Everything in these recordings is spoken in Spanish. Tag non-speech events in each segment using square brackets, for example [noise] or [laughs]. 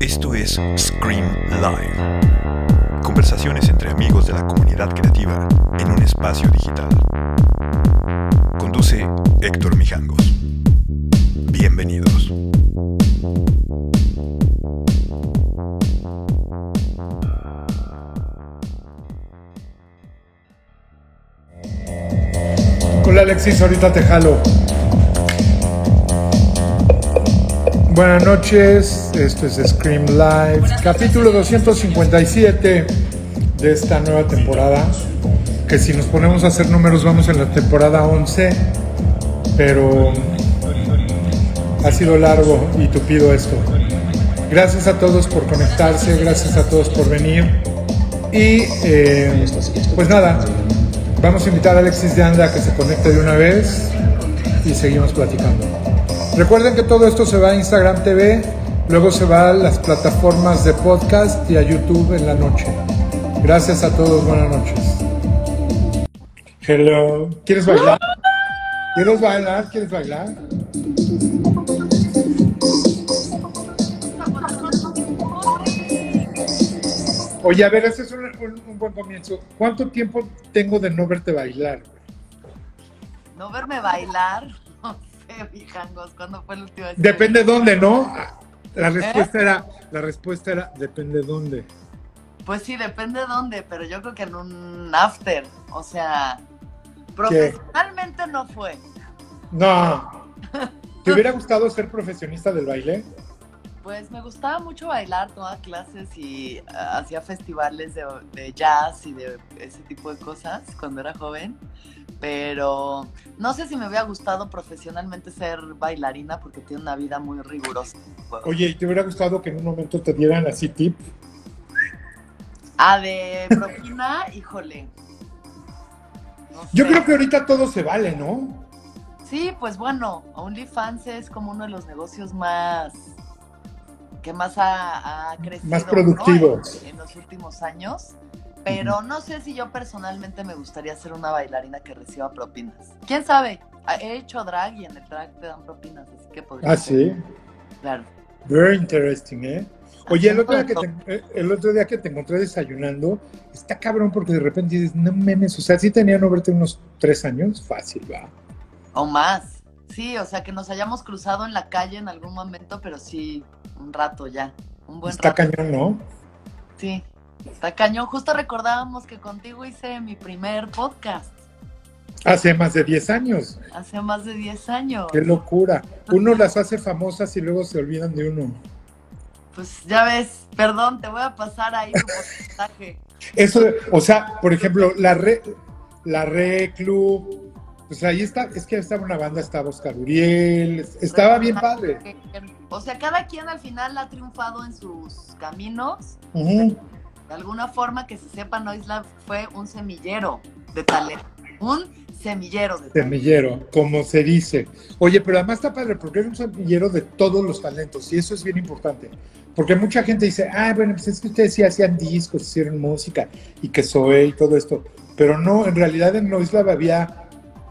Esto es Scream Live. Conversaciones entre amigos de la comunidad creativa en un espacio digital. Conduce Héctor Mijangos. Bienvenidos. Hola Alexis, ahorita te jalo. Buenas noches, esto es Scream Live, capítulo 257 de esta nueva temporada. Que si nos ponemos a hacer números, vamos en la temporada 11, pero ha sido largo y tupido esto. Gracias a todos por conectarse, gracias a todos por venir. Y eh, pues nada, vamos a invitar a Alexis de Anda a que se conecte de una vez y seguimos platicando. Recuerden que todo esto se va a Instagram TV, luego se va a las plataformas de podcast y a YouTube en la noche. Gracias a todos, buenas noches. Hello, ¿quieres bailar? ¿Quieres bailar? ¿Quieres bailar? Oye, a ver, ese es un, un- un buen comienzo. ¿Cuánto tiempo tengo de no verte bailar? No verme bailar, [laughs] Depende dónde, ¿no? La respuesta era, la respuesta era, depende dónde. Pues sí, depende de dónde, pero yo creo que en un after, o sea, profesionalmente no fue. No. [laughs] ¿Te hubiera gustado ser profesionista del baile? Pues me gustaba mucho bailar, tomaba clases y ah, hacía festivales de, de jazz y de ese tipo de cosas cuando era joven, pero no sé si me hubiera gustado profesionalmente ser bailarina porque tiene una vida muy rigurosa. Oye, ¿y te hubiera gustado que en un momento te dieran así tip? Ah, de propina, [laughs] híjole. No Yo creo que ahorita todo se vale, ¿no? Sí, pues bueno, OnlyFans es como uno de los negocios más que más ha, ha crecido Más ¿no? productivos. en, en los últimos años. Pero no sé si yo personalmente me gustaría ser una bailarina que reciba propinas. ¿Quién sabe? He hecho drag y en el drag te dan propinas, así que podría Ah, ser. sí. Claro. Very interesting, ¿eh? Oye, el otro, día que Haciendo te, eh, el otro día que te encontré desayunando, está cabrón porque de repente dices, no memes, o sea, sí tenía no verte unos tres años, fácil, va. O más. Sí, o sea, que nos hayamos cruzado en la calle en algún momento, pero sí, un rato ya. Un buen Está rato. cañón, ¿no? Sí, está cañón. Justo recordábamos que contigo hice mi primer podcast Hace más de 10 años. hace más de 10 años. Qué locura. Uno las hace famosas y luego se olvidan de uno. Pues ya ves, perdón, te voy a pasar ahí tu porcentaje. Eso, o sea, por ejemplo, la re, la re club, pues ahí está, es que estaba una banda, estaba Oscar Uriel, estaba bien padre. O sea, cada quien al final ha triunfado en sus caminos. Ujú. De alguna forma que se sepa, Noislab fue un semillero de talento. Un semillero de talento. Semillero, como se dice. Oye, pero además está padre porque es un semillero de todos los talentos y eso es bien importante. Porque mucha gente dice, ah, bueno, pues es que ustedes sí hacían discos, hicieron música y que Zoe y todo esto. Pero no, en realidad en Noislab había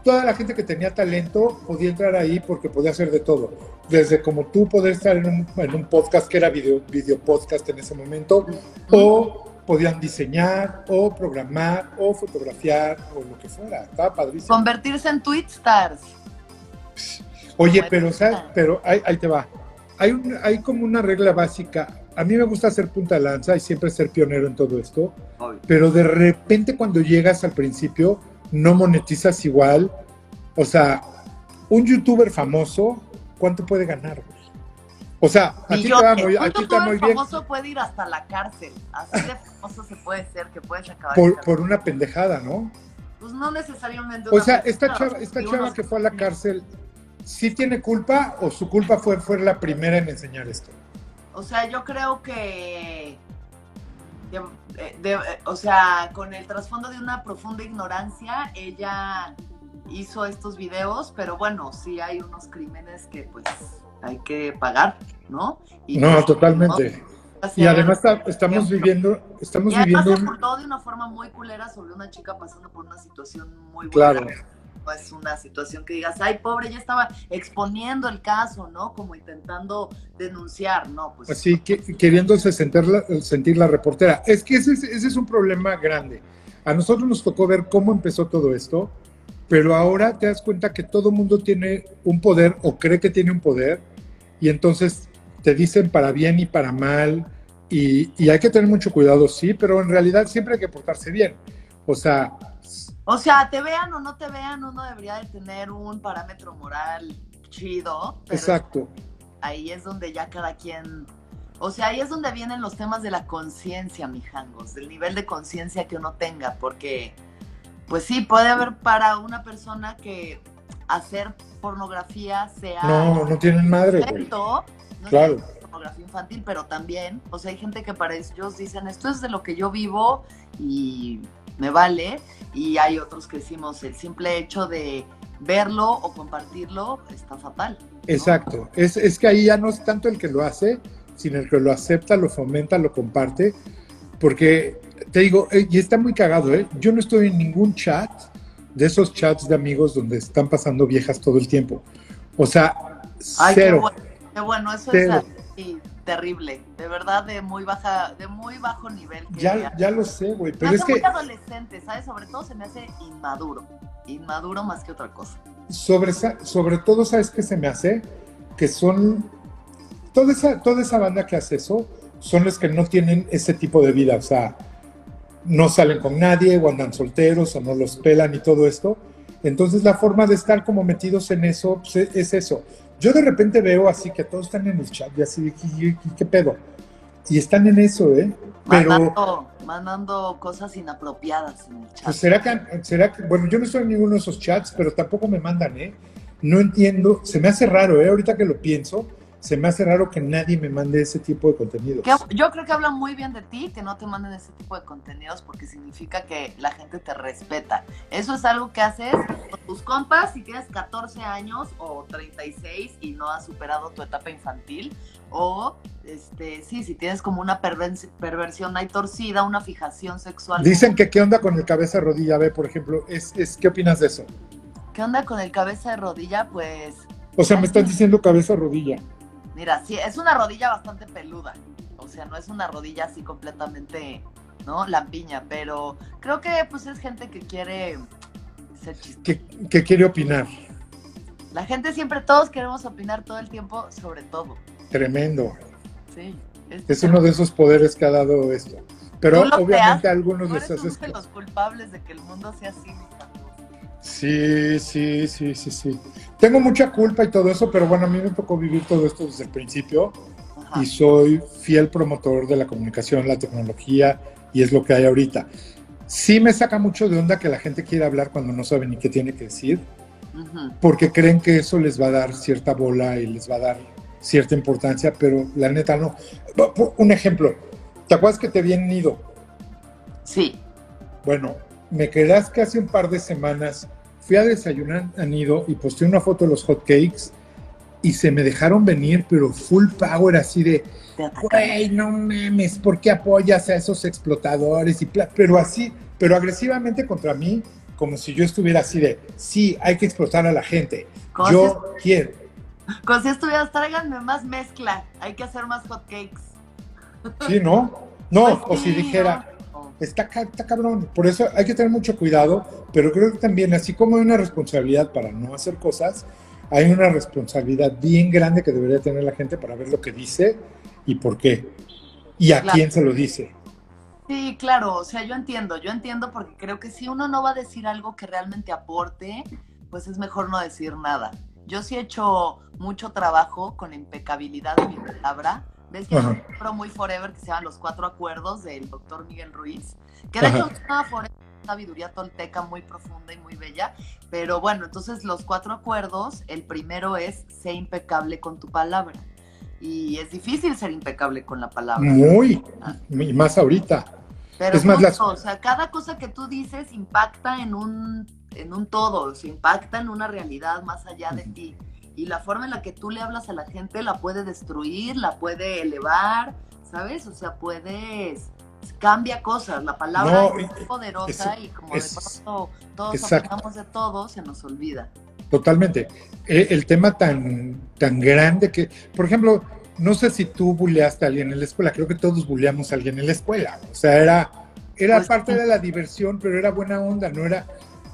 toda la gente que tenía talento podía entrar ahí porque podía hacer de todo. Desde como tú poder estar en un, en un podcast que era video, video podcast en ese momento, o podían diseñar, o programar, o fotografiar, o lo que fuera. Estaba padrísimo. Convertirse en Twitstars. Oye, Bueno, pero, ¿sabes? pero ahí, ahí te va. Hay, un- hay como una regla básica. A mí me gusta hacer punta lanza y siempre ser pionero en todo esto, pero de repente cuando llegas al principio no monetizas igual. O sea, un youtuber famoso, ¿cuánto puede ganar? O sea, a ti te va Millones. muy, a Un ti te va youtuber muy bien famoso puede ir hasta la cárcel. Así de famoso se puede ser que puedes acabar. por, una pendejada, ¿no? Pues no necesariamente. O sea, esta chava, esta chava que fue a la cárcel, ¿sí tiene culpa o su culpa fue, fue la primera en enseñar esto? O sea, yo creo que. De- de- o sea, con el trasfondo de una profunda ignorancia, ella hizo estos videos, pero bueno, sí hay unos crímenes que pues hay que pagar, ¿no? Y No, pues, totalmente. ¿no? Y además está- estamos viviendo, estamos Y además viviendo se de una forma muy culera sobre una chica pasando por una situación muy Claro. No es una situación que digas, ay, pobre, ya estaba exponiendo el caso, ¿no? Como intentando denunciar, ¿no? Pues, sí, que, queriéndose sentir la, sentir la reportera. Es que ese, ese es un problema grande. A nosotros nos tocó ver cómo empezó todo esto, pero ahora te das cuenta que todo mundo tiene un poder o cree que tiene un poder y entonces te dicen para bien y para mal y, y hay que tener mucho cuidado, sí, pero en realidad siempre hay que portarse bien. O sea, o sea, te vean o no te vean, uno debería de tener un parámetro moral chido. Exacto. Ahí es donde ya cada quien... O sea, ahí es donde vienen los temas de la conciencia, mijangos, del nivel de conciencia que uno tenga, porque, pues sí, puede haber para una persona que hacer pornografía sea... No, no tienen madre. no claro. Pornografía infantil, pero también, o sea, hay gente que para ellos dicen, esto es de lo que yo vivo y me vale, y hay otros que decimos el simple hecho de verlo o compartirlo está fatal. Exacto, es, es, que ahí ya no es tanto el que lo hace, sino el que lo acepta, lo fomenta, lo comparte, porque te digo, eh, y está muy cagado, ¿eh? yo no estoy en ningún chat de esos chats de amigos donde están pasando viejas todo el tiempo. O sea, cero. Qué bueno, eso es terrible, de verdad de muy baja, de muy bajo nivel. ya, ya lo sé, güey, pero es que... Muy adolescente, ¿sabes? Sobre todo se me hace inmaduro, inmaduro más que otra cosa. Sobre, sobre todo, ¿sabes qué se me hace? Que son, toda esa, toda esa banda que hace eso, son los que no tienen ese tipo de vida, o sea, no salen con nadie, o andan solteros, o no los pelan y todo esto. Entonces la forma de estar como metidos en eso pues, es eso. Yo de repente veo así que todos están en el chat y así, ¿qué, qué pedo? Y están en eso, ¿eh? Pero, mandando, cosas inapropiadas en el chat. Pues será que, será que, bueno, yo no estoy en ninguno de esos chats, pero tampoco me mandan, ¿eh? No entiendo, se me hace raro, ¿eh? Ahorita que lo pienso, se me hace raro que nadie me mande ese tipo de contenido. Yo creo que habla muy bien de ti que no te manden ese tipo de contenidos porque significa que la gente te respeta. Eso es algo que haces con tus compas si tienes 14 años o 36 y no has superado tu etapa infantil. O, este, sí, si tienes como una perversión ahí torcida, una fijación sexual. Dicen que qué onda con el cabeza rodilla, ve, por ejemplo, es, es, ¿qué opinas de eso? ¿Qué onda con el cabeza de rodilla? Pues... O sea, me estás diciendo cabeza rodilla. Mira, sí, es una rodilla bastante peluda. O sea, no es una rodilla así completamente, ¿no? Lampiña, pero creo que pues es gente que quiere ser chistosa. Que, quiere opinar. La gente siempre, todos queremos opinar todo el tiempo sobre todo. Tremendo. Sí. Es, uno de esos poderes que ha dado esto. Pero obviamente algunos les haces. los culpables de que el mundo sea así, Sí, sí, sí, sí, sí. Tengo mucha culpa y todo eso, pero bueno, a mí me tocó vivir todo esto desde el principio y soy fiel promotor de la comunicación, la tecnología y es lo que hay ahorita. Sí me saca mucho de onda que la gente quiera hablar cuando no sabe ni qué tiene que decir, porque creen que eso les va a dar cierta bola y les va a dar cierta importancia, pero la neta no. Un ejemplo, ¿te acuerdas que te habían ido? Sí. Bueno, me quedas que hace un par de semanas fui a desayunar a Nido y posté una foto de los hot cakes y se me dejaron venir, pero full power así de, güey, no memes, ¿por qué apoyas a esos explotadores? Y pero así, pero agresivamente contra mí, como si yo estuviera así de, sí, hay que explotar a la gente. Yo quiero. Como si estuvieras, tráiganme más mezcla, hay que hacer más hot cakes. Sí, ¿no? No, pues o si dijera, Está, cabrón. Por eso hay que tener mucho cuidado, pero creo que también, así como hay una responsabilidad para no hacer cosas, hay una responsabilidad bien grande que debería tener la gente para ver lo que dice y por qué. Y a quién se lo dice. Sí, claro, o sea, yo entiendo, yo entiendo porque creo que si uno no va a decir algo que realmente aporte, pues es mejor no decir nada. Yo sí he hecho mucho trabajo con impecabilidad de mi palabra, ¿Ves que hay un libro muy forever que se llama Los Cuatro Acuerdos del doctor Miguel Ruiz? Que de hecho es una sabiduría tolteca muy profunda y muy bella. Pero bueno, entonces los cuatro acuerdos, el primero es ser impecable con tu palabra. Y es difícil ser impecable con la palabra. Muy, y más ahorita. Pero es más o sea, cada cosa que tú dices impacta en un, en un todo, o impacta en una realidad más allá de ti y la forma en la que tú le hablas a la gente la puede destruir, la puede elevar, ¿sabes? O sea, puedes cambia cosas. La palabra No, es y- poderosa es- y como es- de pronto todos opinamos de todo, se nos olvida. Totalmente. Eh, El tema tan, tan grande que, por ejemplo, no sé si tú bulleaste a alguien en la escuela, creo que todos bulleamos a alguien en la escuela. O sea, era, era Pues, parte de la diversión, pero era buena onda, no era,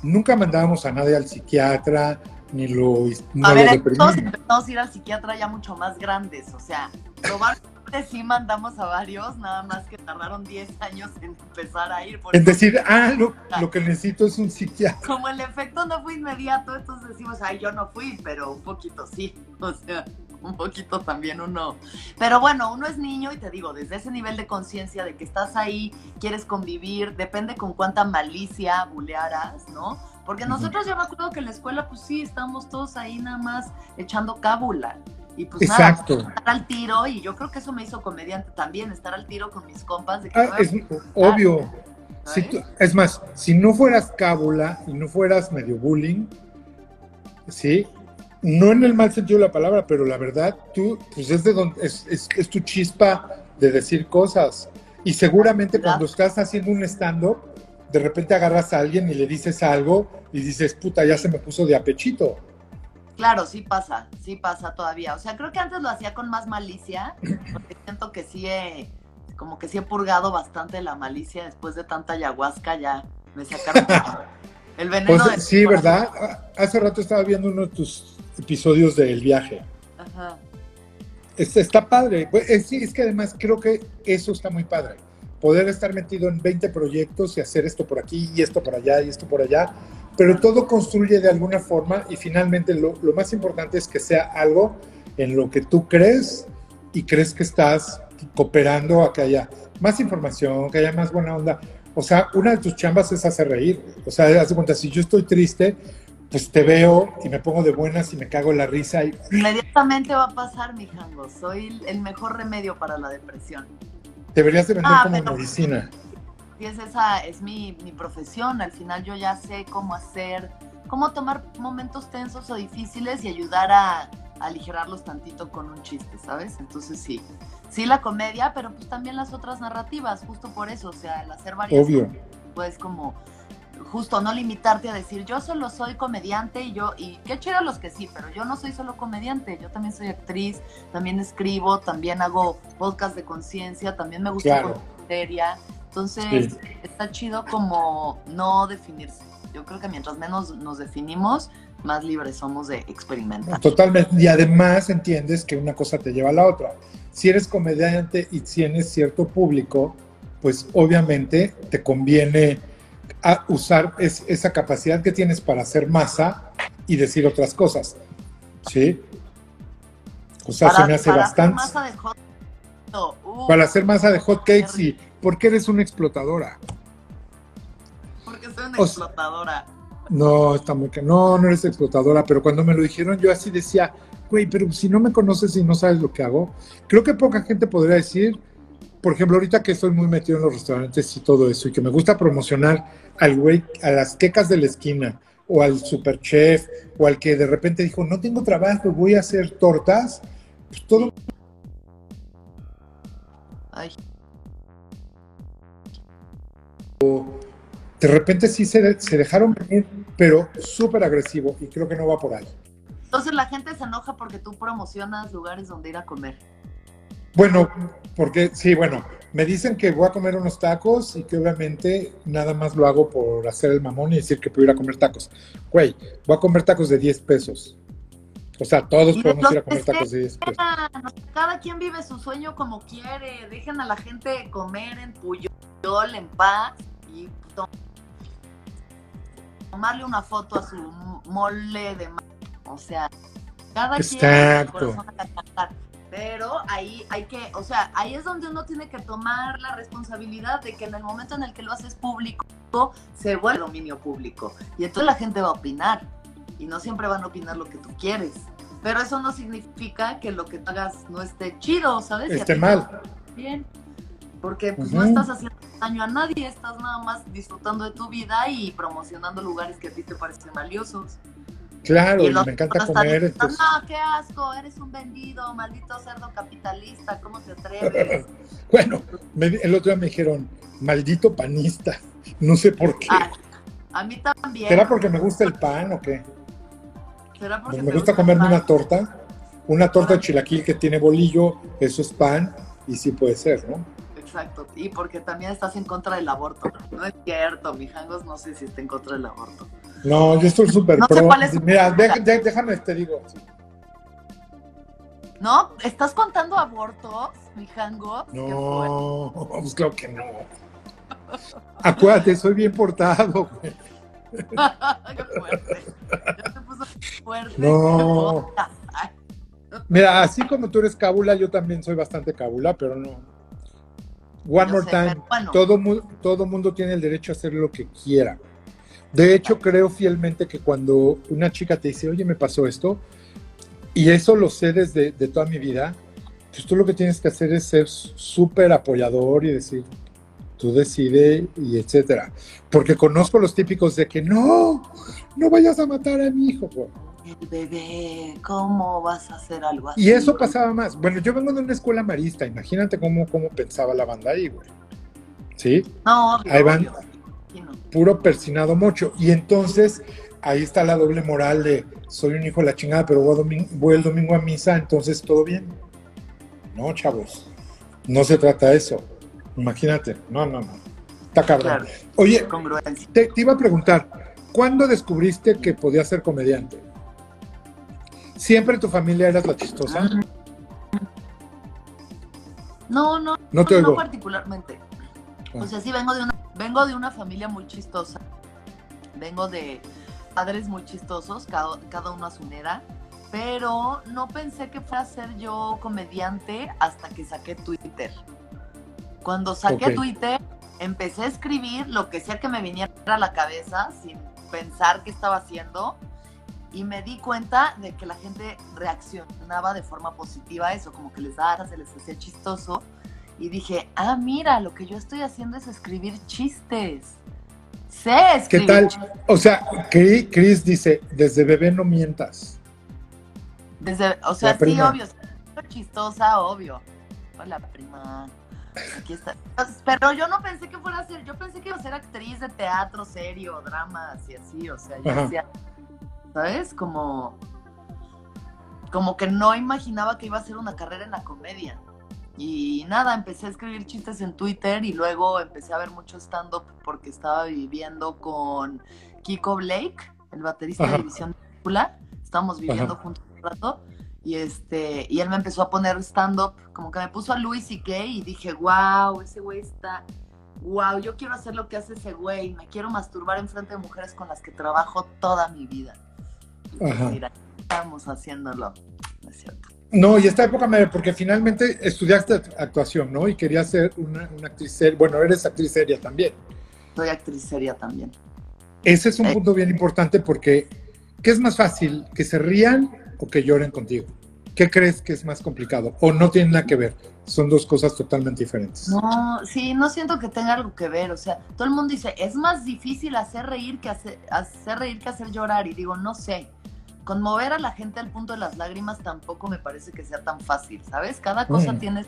nunca mandábamos a nadie al psiquiatra, ni lo, no a lo ver, todos empezamos a ir al psiquiatra ya mucho más grandes, o sea, probablemente sí mandamos a varios, nada más que tardaron 10 años en empezar a ir. Eso, decir, ah, lo, lo que necesito es un psiquiatra. como el efecto no fue inmediato, entonces decimos, ay, yo no fui, pero un poquito sí, [laughs] o sea, un poquito también uno. Pero bueno, uno es niño y te digo, desde ese nivel de conciencia de que estás ahí, quieres convivir, depende con cuánta malicia bulearas, ¿no? Porque nosotros yo me acuerdo que en la escuela, pues sí, estábamos todos ahí nada más echando cábula. Y pues nada, Exacto. estar al tiro, y yo creo que eso me hizo comediante también, estar al tiro con mis compas de que Ah, es obvio. Si ¿sabes? tú- es más, si no fueras cábula y no fueras medio bullying, ¿sí? No en el mal sentido de la palabra, pero la verdad, tú, pues es de donde, es, es- es tu chispa de decir cosas. Y seguramente cuando estás haciendo un stand-up, de repente agarras a alguien y le dices algo y dices, puta, ya se me puso de apechito. Claro, sí pasa, sí pasa todavía. O sea, creo que antes lo hacía con más malicia, porque siento que sí he, como que sí he purgado bastante la malicia después de tanta ayahuasca, ya me sacaron el veneno. Pues sí. ¿verdad? Hace rato estaba viendo uno de tus episodios del viaje. Ajá. Es- está padre. Pues, es, sí, es que además creo que eso está muy padre. Poder estar metido en 20 proyectos y hacer esto por aquí y esto por allá y esto por allá, pero todo construye de alguna forma y finalmente lo, lo más importante es que sea algo en lo que tú crees y crees que estás cooperando a que haya más información, que haya más buena onda. O sea, una de tus chambas es hacer reír. O sea, haz de cuenta, si yo estoy triste, pues te veo y me pongo de buenas y me cago en la risa y Inmediatamente va a pasar, mi jango. Soy el- mejor remedio para la depresión. Deberías de vender Ah, como pero- medicina. Y es esa, es mi, mi profesión. Al final yo ya sé cómo hacer, cómo tomar momentos tensos o difíciles y ayudar a, a aligerarlos tantito con un chiste, ¿sabes? Entonces sí, sí la comedia, pero pues también las otras narrativas, justo por eso, o sea, el hacer varias Obvio. pues como justo no limitarte a decir yo solo soy comediante y yo y qué chido los que sí, pero yo no soy solo comediante, yo también soy actriz, también escribo, también hago podcast de conciencia, también me gusta Claro. seria, entonces Sí. está chido como no definirse. Yo creo que mientras menos nos definimos, más libres somos de experimentar. Totalmente. Y además entiendes que una cosa te lleva a la otra. Si eres comediante y tienes cierto público, pues obviamente te conviene a usar es- esa capacidad que tienes para hacer masa y decir otras cosas. ¿Sí? O sea, se me hace para hacer bastante. masa de hot- no, uh, Para hacer masa de hot cakes y porque eres una explotadora. porque soy una o sea- explotadora. No, está muy que no, no eres explotadora, pero cuando me lo dijeron yo así decía, güey, pero si no me conoces y no sabes lo que hago, creo que poca gente podría decir, por ejemplo, ahorita que estoy muy metido en los restaurantes y todo eso, y que me gusta promocionar al güey, a las quecas de la esquina, o al superchef, o al que de repente dijo, no tengo trabajo, voy a hacer tortas, pues todo Ay, de repente sí se, se dejaron venir, pero súper agresivo, y creo que no va por ahí. Entonces la gente se enoja porque tú promocionas lugares donde ir a comer. Bueno, porque sí, bueno, me dicen que voy a comer unos tacos y que obviamente nada más lo hago por hacer el mamón y decir que puedo ir a comer tacos. Güey, voy a comer tacos de 10 pesos. O sea, todos Y podemos ir a comer tacos de 10 pesos. Cada quien vive su sueño como quiere. Dejen a la gente comer en Puyol, en paz y to- tomarle una foto a su mole de O sea, cada quien Exacto. Pero ahí hay que, o sea, ahí es donde uno tiene que tomar la responsabilidad de que en el momento en el que lo haces público, se vuelve dominio público. Y entonces la gente va a opinar. Y no siempre van a opinar lo que tú quieres. Pero eso no significa que lo que tú hagas no esté chido, ¿sabes? Esté mal. Bien. Porque pues Ujú. no estás haciendo daño a nadie, estás nada más disfrutando de tu vida y promocionando lugares que a ti te parecen valiosos. Claro, Y y me encanta comer. diciendo, No, qué asco, eres un vendido, maldito cerdo capitalista, ¿cómo te atreves? [laughs] Bueno, me- el otro día me dijeron, maldito panista. [laughs] No sé por qué. Ah, a mí también. ¿Será porque me gusta el pan o qué? ¿Será porque me te gusta el comerme una torta. Una torta de chilaquil que tiene bolillo, eso es pan, y sí puede ser, ¿no? Exacto, y porque también estás en contra del aborto. No es cierto, mi Jangos no sé si está en contra del aborto. No, yo estoy súper No sé pro. cuál es Mira, déjame, te digo. sí. ¿No? ¿Estás contando abortos, mi fuerte. No, pues claro que no. Acuérdate, soy bien portado. güey. [laughs] Qué fuerte. Ya te puso fuerte. No. [laughs] Mira, así como tú eres cábula, yo también soy bastante cábula, pero no. One Yo more sé, time. bueno. Todo, todo mundo tiene el derecho a hacer lo que quiera. De hecho, creo fielmente que cuando una chica te dice, oye, me pasó esto, y eso lo sé desde de toda mi vida, pues tú lo que tienes que hacer es ser súper apoyador y decir, tú decide y etcétera. Porque conozco los típicos de que no, no vayas a matar a mi hijo. güey". El bebé, ¿cómo vas a hacer algo así? Y eso pasaba más. Bueno, yo vengo de una escuela marista, imagínate cómo, cómo pensaba la banda ahí, güey. ¿Sí? No, obvio, Ahí van. obvio. Puro persinado mocho. Y entonces ahí está la doble moral de soy un hijo de la chingada, pero voy, el domingo a misa, entonces todo bien. No, chavos. No se trata de eso. Imagínate. No, no, no. Está cabrón. Claro, Oye, te, te iba a preguntar, ¿cuándo descubriste que podías ser comediante? ¿Siempre tu familia eras la chistosa? No, no, No te no oigo. particularmente. Ah. O sea, sí vengo de una, vengo de una familia muy chistosa. Vengo de padres muy chistosos, cada, cada uno a su manera. Pero no pensé que fuera a ser yo comediante hasta que saqué Twitter. Cuando saqué. Twitter, empecé a escribir lo que sea que me viniera a la cabeza sin pensar qué estaba haciendo. Y me di cuenta de que la gente reaccionaba de forma positiva a eso, como que les daba, se les hacía chistoso. Y dije, ah, mira, lo que yo estoy haciendo es escribir chistes. Sé ¿Qué escribir tal? chistes. O sea, Chris dice, desde bebé no mientas. Desde, o sea, La sí, prima. obvio, chistosa, obvio. Hola, prima. Aquí está. Pero yo no pensé que fuera a ser, yo pensé que iba a ser actriz de teatro serio, dramas y así, o sea, yo Ajá. decía, ¿sabes? Como, como que no imaginaba que iba a ser una carrera en la comedia. Y nada, empecé a escribir chistes en Twitter y luego empecé a ver mucho stand-up porque estaba viviendo con Kiko Blake, el baterista Ajá. de División Película. Estábamos viviendo Ajá. juntos un rato y este y él me empezó a poner stand-up, como que me puso a Luis y Kay y dije, wow, ese güey está, wow, yo quiero hacer lo que hace ese güey, me quiero masturbar enfrente de mujeres con las que trabajo toda mi vida. Y pues, Ajá. mira, estamos haciéndolo, ¿no es cierto? No, y esta época, me- porque finalmente estudiaste actuación, ¿no? Y querías ser una, una actriz seria. Bueno, eres actriz seria también. Soy actriz seria también. Ese es un Eh. punto bien importante porque, ¿qué es más fácil? ¿Que se rían o que lloren contigo? ¿Qué crees que es más complicado? ¿O no tiene nada que ver? Son dos cosas totalmente diferentes. No, sí, no siento que tenga algo que ver. O sea, todo el mundo dice, es más difícil hacer reír que hacer, hacer reír que hacer llorar. Y digo, no sé. Conmover a la gente al punto de las lágrimas tampoco me parece que sea tan fácil, ¿sabes? Cada cosa Mm. tiene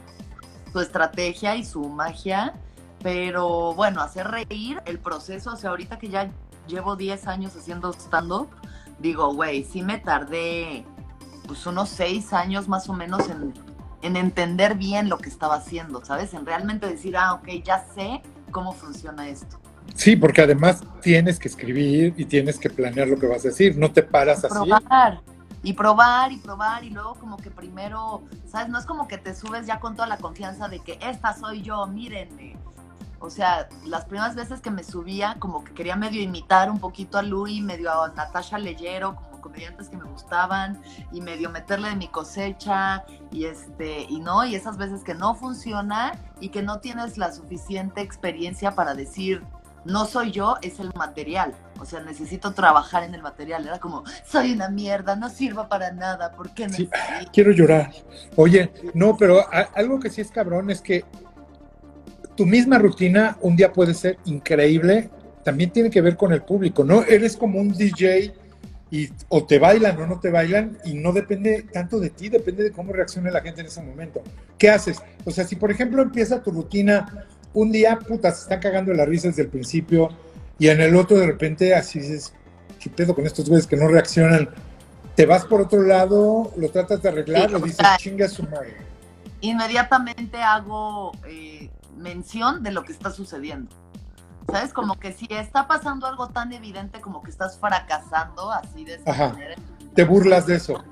su estrategia y su magia. Pero bueno, hacer reír, el proceso, o sea, ahorita que ya llevo 10 años haciendo stand-up, digo, güey, sí me tardé pues unos 6 años más o menos en, en entender bien lo que estaba haciendo, ¿sabes? En realmente decir, ah, ok, ya sé cómo funciona esto. Sí, porque además tienes que escribir y tienes que planear lo que vas a decir. No te paras así. Probar. Y probar y probar y luego como que primero, ¿sabes? No es como que te subes ya con toda la confianza de que esta soy yo, mírenme. O sea, las primeras veces que me subía, como que quería medio imitar un poquito a Louis, medio a Natasha Leyero, como comediantes que me gustaban, y medio meterle de mi cosecha, y este, y no, y esas veces que no funciona y que no tienes la suficiente experiencia para decir, no soy yo, es el material. O sea, necesito trabajar en el material. Era como, soy una mierda, no sirvo para nada, ¿por qué no? Sí, quiero llorar. Oye, no, pero a- algo que sí es cabrón es que tu misma rutina un día puede ser increíble, también tiene que ver con el público, ¿no? Eres como un DJ y o te bailan o no te bailan y no depende tanto de ti, depende de cómo reaccione la gente en ese momento. ¿Qué haces? O sea, si por ejemplo empieza tu rutina un día, puta, se están cagando la risa desde el principio y en el otro de repente así dices, ¿qué pedo con estos güeyes que no reaccionan? Te vas por otro lado, lo tratas de arreglar, lo dices, chinga su madre. Inmediatamente hago eh, mención de lo que está sucediendo. ¿Sabes? Como que si está pasando algo tan evidente como que estás fracasando así de esa manera. Te burlas de eso.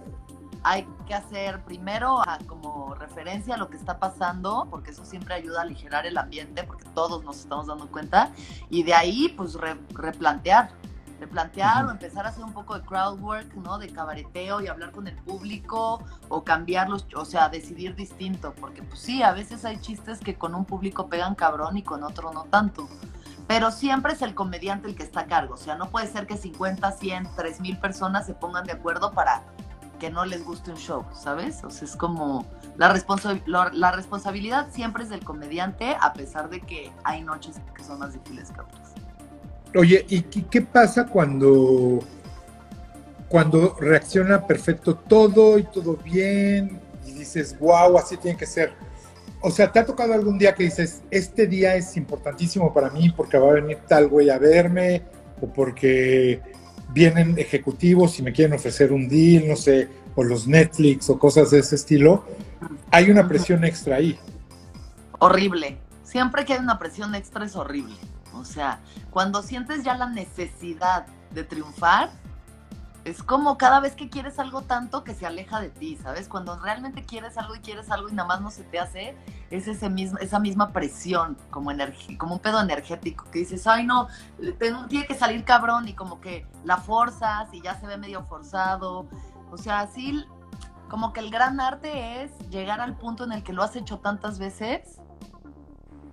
Hay que hacer primero como referencia a lo que está pasando, porque eso siempre ayuda a aligerar el ambiente, porque todos nos estamos dando cuenta. Y de ahí, pues, replantear. Replantear o empezar a hacer un poco de crowd work, ¿no? De cabareteo y hablar con el público o cambiarlos, o sea, decidir distinto. Porque, pues sí, a veces hay chistes que con un público pegan cabrón y con otro no tanto pero siempre es el comediante el que está a cargo. O sea, no puede ser que 50, 100, 3 mil personas se pongan de acuerdo para que no les guste un show, ¿sabes? O sea, es como la, la responsabilidad siempre es del comediante, a pesar de que hay noches que son más difíciles que otras. Oye, ¿y qué pasa cuando, cuando reacciona perfecto todo y todo bien y dices, wow, así tiene que ser? o sea, ¿te ha tocado algún día que dices, este día es importantísimo para mí porque va a venir tal güey a verme o porque vienen ejecutivos y me quieren ofrecer un deal, no sé, o los Netflix o cosas de ese estilo? Hay una presión extra ahí. Horrible. Siempre que hay una presión extra es horrible. O sea, cuando sientes ya la necesidad de triunfar, es como cada vez que quieres algo tanto que se aleja de ti, ¿sabes? Cuando realmente quieres algo y quieres algo y nada más no se te hace, es ese mismo, esa misma presión, como, como un pedo energético, que dices, ay no, tiene que salir cabrón y como que la forzas y ya se ve medio forzado. O sea, así como que el gran arte es llegar al punto en el que lo has hecho tantas veces.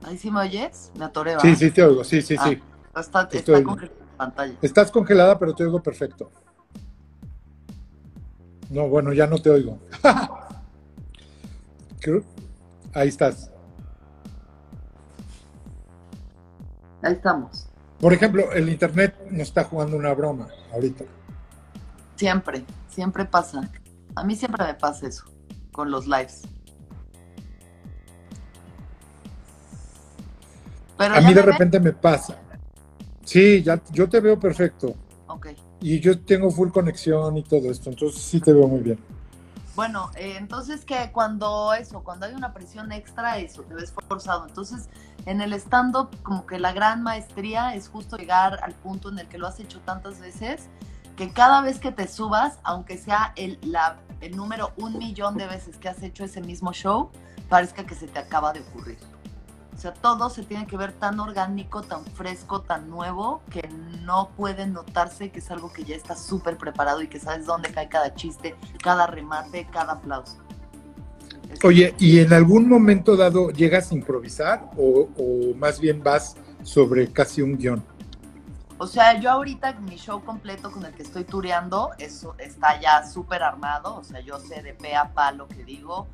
Ahí sí me oyes, me atoré. Sí, sí, te oigo, sí, sí, sí. Ah, está, está congelada la pantalla. Estás congelada, pero te oigo perfecto. No, bueno, ya no te oigo. [laughs] Ahí estás. Ahí estamos. Por ejemplo, el Internet nos está jugando una broma ahorita. Siempre, siempre pasa. A mí siempre me pasa eso con los lives. Pero a mí de repente me pasa. Sí, ya, yo te veo perfecto. Ok y yo tengo full conexión y todo esto, entonces sí te veo muy bien. Bueno, eh, entonces que cuando eso, cuando hay una presión extra, eso, te ves forzado. Entonces, en el stand-up, como que la gran maestría es justo llegar al punto en el que lo has hecho tantas veces, que cada vez que te subas, aunque sea el, la, el número un millón de veces que has hecho ese mismo show, parezca que se te acaba de ocurrir. O sea, todo se tiene que ver tan orgánico, tan fresco, tan nuevo, que no puede notarse que es algo que ya está súper preparado y que sabes dónde cae cada chiste, cada remate, cada aplauso. Oye, ¿y en algún momento dado llegas a improvisar o, más bien vas sobre casi un guion? O sea, yo ahorita mi show completo con el que estoy tureando eso está ya súper armado, o sea, yo sé de pe a pa lo que digo,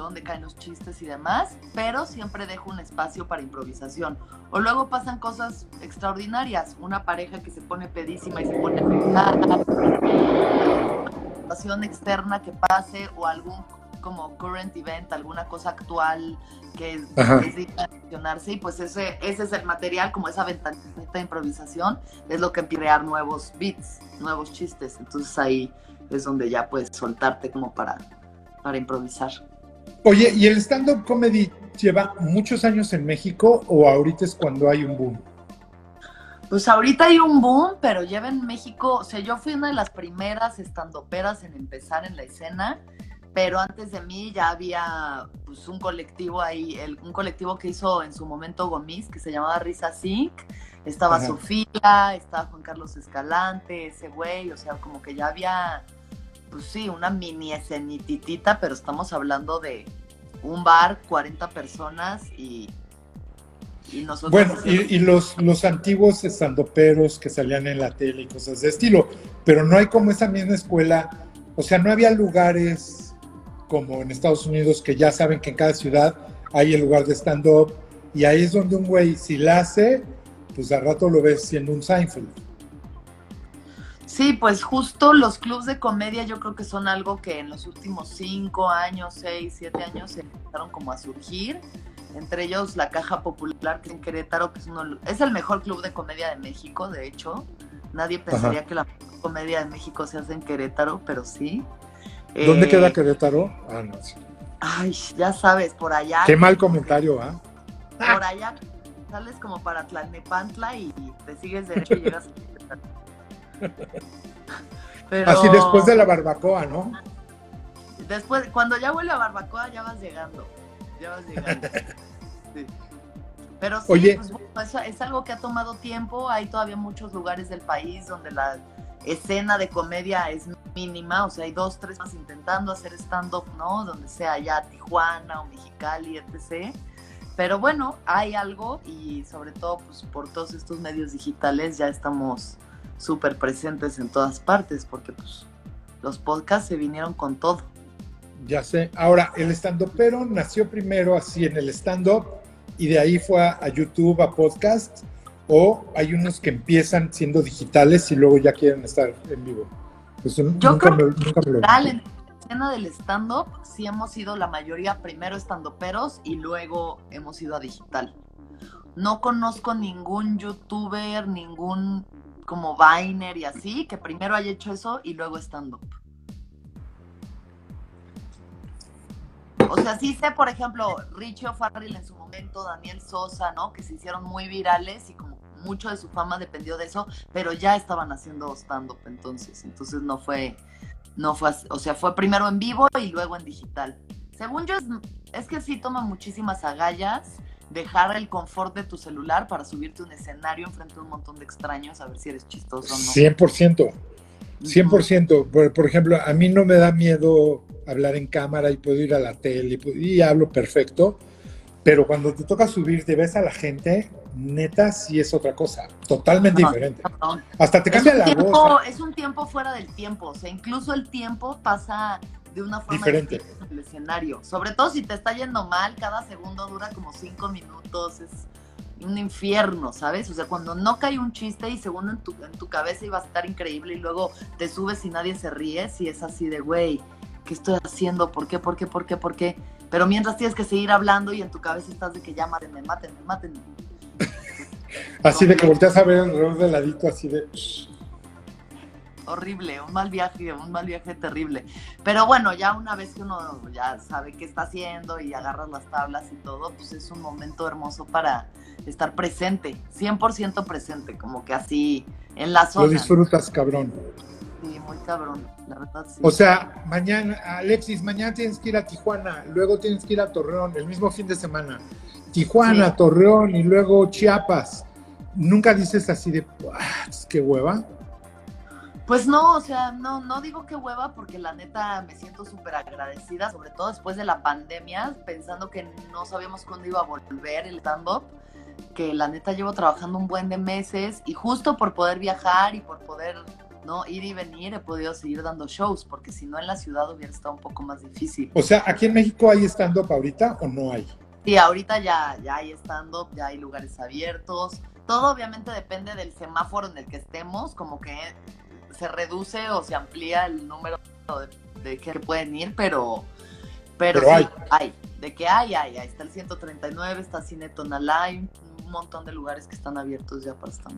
dónde caen los chistes y demás, pero siempre dejo un espacio para improvisación. O luego pasan cosas extraordinarias, una pareja que se pone pedísima y se pone a situación externa que pase o algún como current event, alguna cosa actual que es, es y pues ese, ese es el material, como esa ventanita de improvisación, es lo que empieza a crear nuevos beats, nuevos chistes, entonces ahí es donde ya puedes soltarte como para, para improvisar. Oye, ¿y el stand-up comedy lleva muchos años en México o ahorita es cuando hay un boom? Pues ahorita hay un boom, pero lleva en México, o sea, yo fui una de las primeras estandoperas en empezar en la escena, pero antes de mí ya había pues, un colectivo ahí, un colectivo que hizo en su momento Gomis, que se llamaba Risa Zinc, estaba Sofía, estaba Juan Carlos Escalante, ese güey, o sea, como que ya había pues sí, una mini escenititita, pero estamos hablando de un bar, 40 personas y, y nosotros... Bueno, y, los, los antiguos estandoperos que salían en la tele y cosas de estilo, pero no hay como esa misma escuela, o sea, no había lugares como en Estados Unidos que ya saben que en cada ciudad hay el lugar de stand-up y ahí es donde un güey, si la hace, pues al rato lo ves siendo un Seinfeld. Sí, pues justo los clubs de comedia yo creo que son algo que en los últimos cinco años, seis, siete años se empezaron como a surgir. Entre ellos la Caja Popular, que en Querétaro, que es, uno, es el mejor club de comedia de México, de hecho. Nadie pensaría que la mejor comedia de México se hace en Querétaro, pero sí. ¿Dónde queda eh, Querétaro? Ah, no sé. Ay, ya sabes, por allá. Qué mal comentario, ¿ah? Por allá sales como para Tlalnepantla y te sigues derecho y llegas [laughs] Así después de la barbacoa, ¿no? Después, cuando ya huele a barbacoa, ya vas llegando. Ya vas llegando. [laughs] Pero sí, Oye. Pues, es algo que ha tomado tiempo. Hay todavía muchos lugares del país donde la escena de comedia es mínima, o sea, hay dos, tres más intentando hacer stand-up, ¿no? Donde sea ya Tijuana o Mexicali, etc. Pero bueno, hay algo y sobre todo pues por todos estos medios digitales ya estamos súper presentes en todas partes, porque pues los podcasts se vinieron con todo. Ya sé. Ahora, el stand pero nació primero así en el stand-up y de ahí fue a, YouTube, a podcast, o hay unos que empiezan siendo digitales y luego ya quieren estar en vivo. Pues, Yo creo que en la escena del stand-up sí hemos sido la mayoría primero stand-uperos y luego hemos ido a digital. No conozco ningún youtuber, ningún como Viner y así, que primero haya hecho eso y luego stand-up. O sea, sí sé, por ejemplo, Richie O'Farrell en su momento, Daniel Sosa, ¿no? Que se hicieron muy virales y como mucho de su fama dependió de eso, pero ya estaban haciendo stand-up entonces. Entonces no fue, no fue, o sea, fue primero en vivo y luego en digital. Según yo, es, es que sí toma muchísimas agallas dejar el confort de tu celular para subirte a un escenario enfrente de un montón de extraños a ver si eres chistoso o no. 100%. 100%. Por, por ejemplo, a mí no me da miedo hablar en cámara y puedo ir a la tele y, hablo perfecto, pero cuando te toca subirte ves a la gente, neta sí es otra cosa, totalmente diferente. Hasta te cambia la voz. Es un tiempo fuera del tiempo, o sea, incluso el tiempo pasa de una forma diferente en el escenario. Sobre todo si te está yendo mal, cada segundo dura como cinco minutos, es un infierno, ¿sabes? O sea, cuando no cae un chiste y segundo en tu, en tu cabeza iba a estar increíble y luego te subes y nadie se ríe, si es así de, güey, ¿qué estoy haciendo? ¿Por qué? ¿Por qué? ¿Por qué? ¿Por qué? Pero mientras tienes que seguir hablando y en tu cabeza estás de que ya mátenme, mátenme, mátenme. [laughs] así de que volteas a ver alrededor del ladito, así de horrible, un mal viaje, un mal viaje terrible. Pero bueno, ya una vez que uno ya sabe qué está haciendo y agarras las tablas y todo, pues es un momento hermoso para estar presente, 100% presente, como que así en la zona. Lo disfrutas, cabrón. Sí, muy cabrón, la verdad sí. O sea, mañana, Alexis, mañana tienes que ir a Tijuana, luego tienes que ir a Torreón, el mismo fin de semana. Tijuana, Torreón y luego Chiapas. Nunca dices así de, ah, qué hueva. Pues no, o sea, no, no digo que hueva porque la neta me siento súper agradecida, sobre todo después de la pandemia, pensando que no sabíamos cuándo iba a volver el stand-up, que la neta llevo trabajando un buen de meses y justo por poder viajar y por poder no ir y venir he podido seguir dando shows, porque si no en la ciudad hubiera estado un poco más difícil. O sea, ¿aquí en México hay stand-up ahorita o no hay? Sí, ahorita ya, ya hay stand-up, ya hay lugares abiertos. Todo obviamente depende del semáforo en el que estemos, como que se reduce o se amplía el número de, que pueden ir, pero, pero, sí, hay. De que hay, hay, hay. Está el 139, está Cine Tonalá, un montón de lugares que están abiertos ya para estar.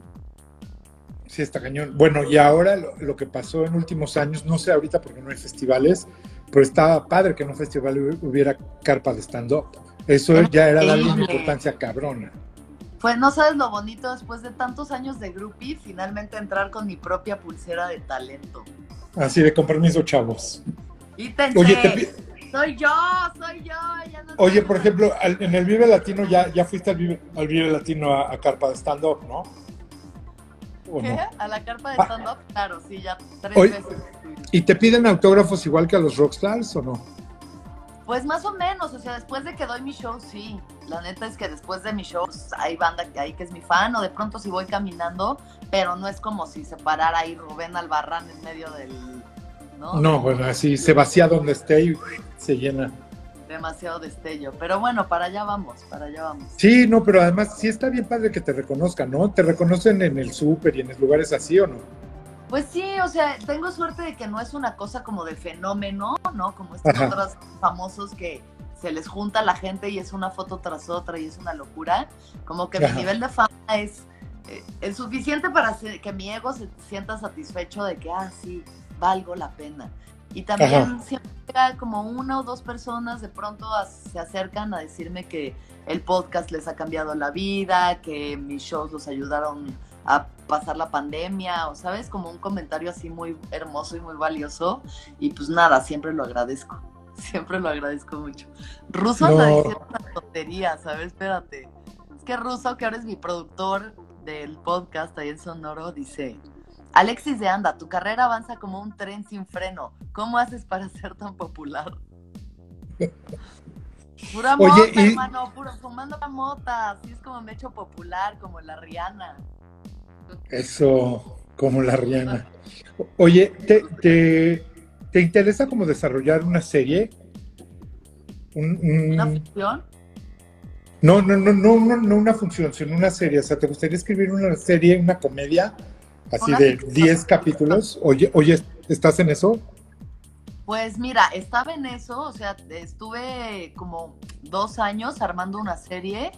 Sí, está cañón. Bueno, y ahora lo, que pasó en últimos años, no sé ahorita porque no hay festivales, pero estaba padre que en un festival hubiera carpa de stand-up. Eso ya era darle una importancia cabrona. Pues no sabes lo bonito después de tantos años de groupie, finalmente entrar con mi propia pulsera de talento. Así de compromiso, chavos. Y Oye, soy yo, soy yo. Oye, por ejemplo, en el Vive Latino ya, ya fuiste al Vive, Latino a, carpa de stand-up, ¿no? ¿Qué? ¿A la carpa de stand-up? claro, sí, ya tres veces. ¿Y te piden autógrafos igual que a los rockstars o no? Pues más o menos, o sea, después de que doy mi show, sí. La neta es que después de mi show hay banda que hay que es mi fan, o de pronto si voy caminando, pero no es como si se parara ahí Rubén Albarrán en medio del. No, no bueno, así se vacía donde esté y se llena. Demasiado destello. Pero bueno, para allá vamos, para allá vamos. Sí, no, pero además sí está bien padre que te reconozcan, ¿no? ¿Te reconocen en el súper y en lugares así o no? Pues sí, o sea, tengo suerte de que no es una cosa como de fenómeno, ¿no? Como estos otros famosos que se les junta la gente y es una foto tras otra y es una locura. Como que mi nivel de fama es eh, suficiente para que mi ego se sienta satisfecho de que, ah, sí, valgo la pena. Y también siempre como una o dos personas de pronto se acercan a decirme que el podcast les ha cambiado la vida, que mis shows los ayudaron a pasar la pandemia, o sabes, como un comentario así muy hermoso y muy valioso. Y pues nada, siempre lo agradezco. [laughs] Siempre lo agradezco mucho. Ruso no. dice una tontería, ¿sabes? Espérate. Es que Ruso, que ahora es mi productor del podcast ahí en Sonoro, dice. Alexis de Anda, tu carrera avanza como un tren sin freno. ¿Cómo haces para [laughs] ser tan popular? Pura mota, hermano, puro fumando mota. Así es como me he hecho popular, como la Rihanna. Eso, como la Rihanna. Oye, ¿te, te, interesa como desarrollar una serie? ¿Una ficción? No, no, no, no, no, una función, sino una serie. O sea, ¿te gustaría escribir una serie, una comedia, así de 10 capítulos? Oye, oye, ¿estás en eso? Pues mira, estaba en eso, o sea, estuve como dos años armando una serie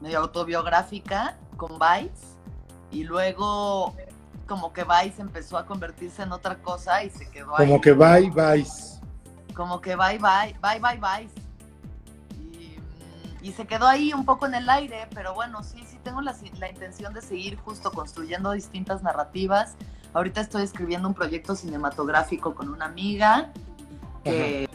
medio autobiográfica con Vice y luego como que Vice empezó a convertirse en otra cosa y se quedó ahí. Como que bye Vice. Como que bye bye, bye bye Vice. Y, se quedó ahí un poco en el aire, pero bueno, sí, sí tengo la, la intención de seguir justo construyendo distintas narrativas. Ahorita estoy escribiendo un proyecto cinematográfico con una amiga que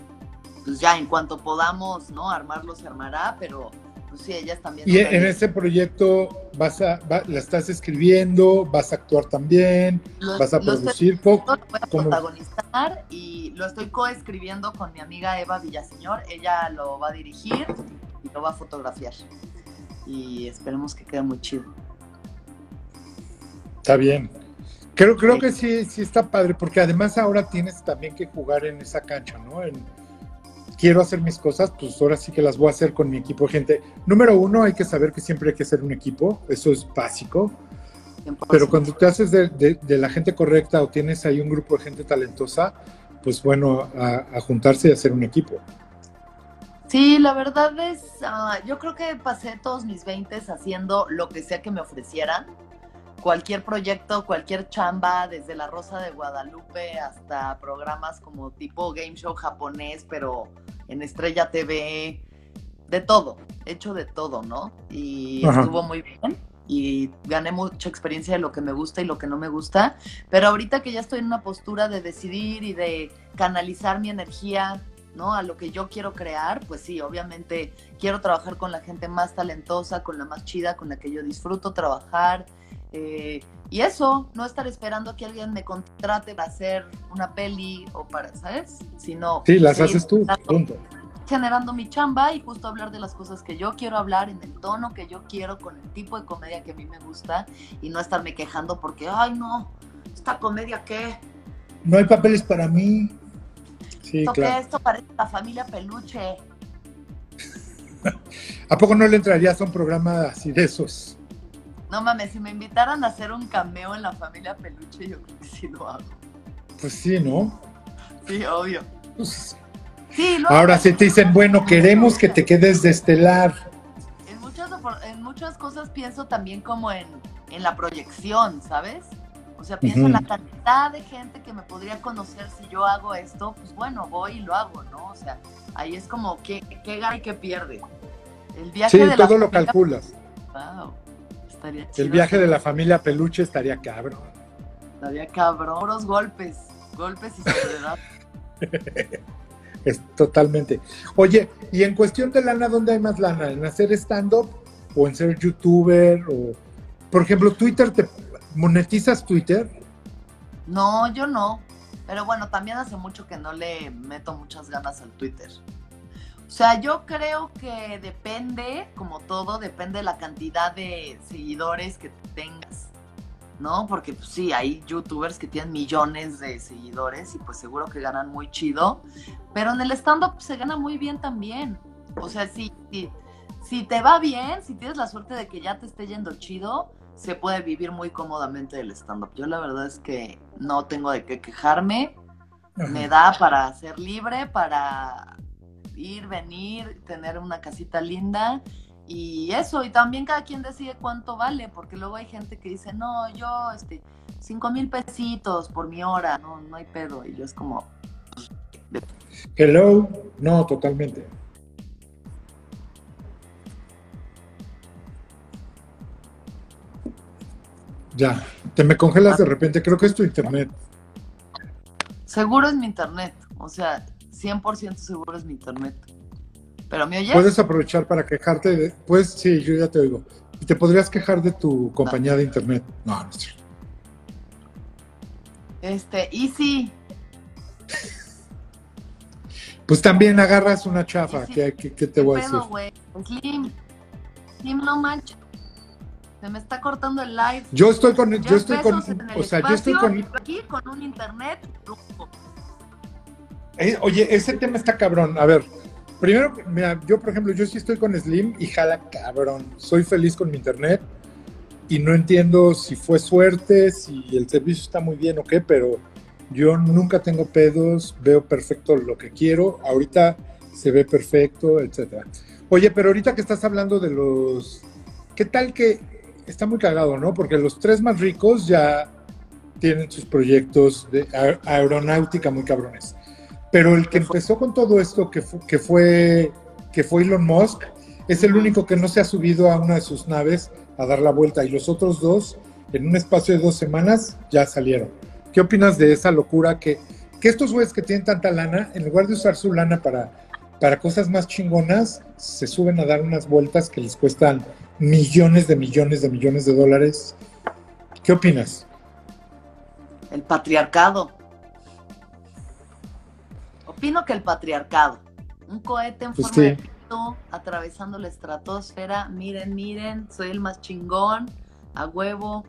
pues ya en cuanto podamos, ¿no? Armarlo se armará, pero pues sí, ellas también. Y en ese proyecto vas a, la estás escribiendo, vas a actuar también, vas a producir. Lo voy a protagonizar y lo estoy coescribiendo con mi amiga Eva Villaseñor. Ella lo va a dirigir y lo va a fotografiar. Y esperemos que quede muy chido. Está bien. Creo, creo que sí, sí está padre, porque además ahora tienes también que jugar en esa cancha, ¿no? En, quiero hacer mis cosas, pues ahora sí que las voy a hacer con mi equipo de gente. Número uno, hay que saber que siempre hay que ser un equipo, eso es básico. Pero cuando te haces de, la gente correcta o tienes ahí un grupo de gente talentosa, pues bueno, a, juntarse y hacer un equipo. Sí, la verdad es, ah, yo creo que pasé todos mis 20 haciendo lo que sea que me ofrecieran cualquier proyecto, cualquier chamba, desde La Rosa de Guadalupe hasta programas como tipo game show japonés, pero en Estrella TV, de todo, hecho de todo, ¿no? Y estuvo muy bien y gané mucha experiencia de lo que me gusta y lo que no me gusta, pero ahorita que ya estoy en una postura de decidir y de canalizar mi energía, ¿no? A lo que yo quiero crear, pues sí, obviamente quiero trabajar con la gente más talentosa, con la más chida, con la que yo disfruto trabajar eh, y eso, no estar esperando que alguien me contrate para hacer una peli o para, ¿sabes? Sino. Sí, las haces tú, punto. Generando mi chamba y justo hablar de las cosas que yo quiero hablar en el tono que yo quiero, con el tipo de comedia que a mí me gusta y no estarme quejando porque, ay, no, esta comedia qué. No hay papeles para mí. Sí, ¿Esto claro. esto parece la familia peluche. [laughs] ¿A poco no le entrarías a un programa así de esos? No mames, si me invitaran a hacer un cameo en la familia Peluche, yo creo que sí lo hago. Pues sí, ¿no? Sí, obvio. Pues, sí, Ahora sí te dicen, bueno, queremos que te quedes de estelar. En muchas, en muchas cosas pienso también como en, la proyección, ¿sabes? O sea, pienso en la cantidad de gente que me podría conocer si yo hago esto, pues bueno, voy y lo hago, ¿no? O sea, ahí es como, ¿qué, qué gana y qué pierde? El viaje sí, todo lo calculas. Wow. El viaje de la familia Peluche estaría cabrón. Estaría cabrón. Los golpes, golpes y soledad. [laughs] [laughs] es totalmente. Oye, y en cuestión de lana, ¿dónde hay más lana? ¿En hacer stand-up o en ser youtuber? O, por ejemplo, Twitter, ¿te monetizas Twitter? No, yo no. Pero bueno, también hace mucho que no le meto muchas ganas al Twitter. O sea, yo creo que depende, como todo, depende de la cantidad de seguidores que tengas, ¿no? Porque pues, sí, hay youtubers que tienen millones de seguidores y pues seguro que ganan muy chido, pero en el stand-up se gana muy bien también. O sea, si, si, si te va bien, si tienes la suerte de que ya te esté yendo chido, se puede vivir muy cómodamente del stand-up. Yo la verdad es que no tengo de qué quejarme. Me da para ser libre, para ir, venir, tener una casita linda y eso, y también cada quien decide cuánto vale, porque luego hay gente que dice, no, yo, este, cinco mil pesitos por mi hora, no, no hay pedo, y yo es como... Hello, no, totalmente. Ya, te me congelas de repente, creo que es tu internet. Seguro es mi internet, o sea, 100% seguro es mi internet. ¿Pero me oyes? Puedes aprovechar para quejarte de... Pues sí, yo ya te oigo. Y te podrías quejar de tu compañía de internet. No, no es cierto. Este, y sí. Pues también agarras una chafa, ¿qué, te voy a decir? Slim, Slim, no manches. Se me está cortando el live. Yo estoy con, yo estoy con, o sea, yo estoy con aquí con un internet. Eh, oye, ese tema está cabrón. A ver, primero, mira, yo por ejemplo, yo sí estoy con Slim y jala cabrón. Soy feliz con mi internet y no entiendo si fue suerte, si el servicio está muy bien o qué, pero yo nunca tengo pedos, veo perfecto lo que quiero. Ahorita se ve perfecto, etcétera. Oye, pero ahorita que estás hablando de los, ¿qué tal que está muy cagado, ¿no? Porque los tres más ricos ya tienen sus proyectos de aeronáutica muy cabrones. Pero el que empezó con todo esto, que, que, fue, que fue Elon Musk, es el único que no se ha subido a una de sus naves a dar la vuelta. Y los otros dos, en un espacio de dos semanas, ya salieron. ¿Qué opinas de esa locura que, que estos güeyes que tienen tanta lana, en lugar de usar su lana para, para cosas más chingonas, se suben a dar unas vueltas que les cuestan millones de millones de millones de dólares. ¿Qué opinas? El patriarcado. Opino que el patriarcado. Un cohete en pues forma de pito atravesando la estratosfera. Miren, miren, soy el más chingón, a huevo.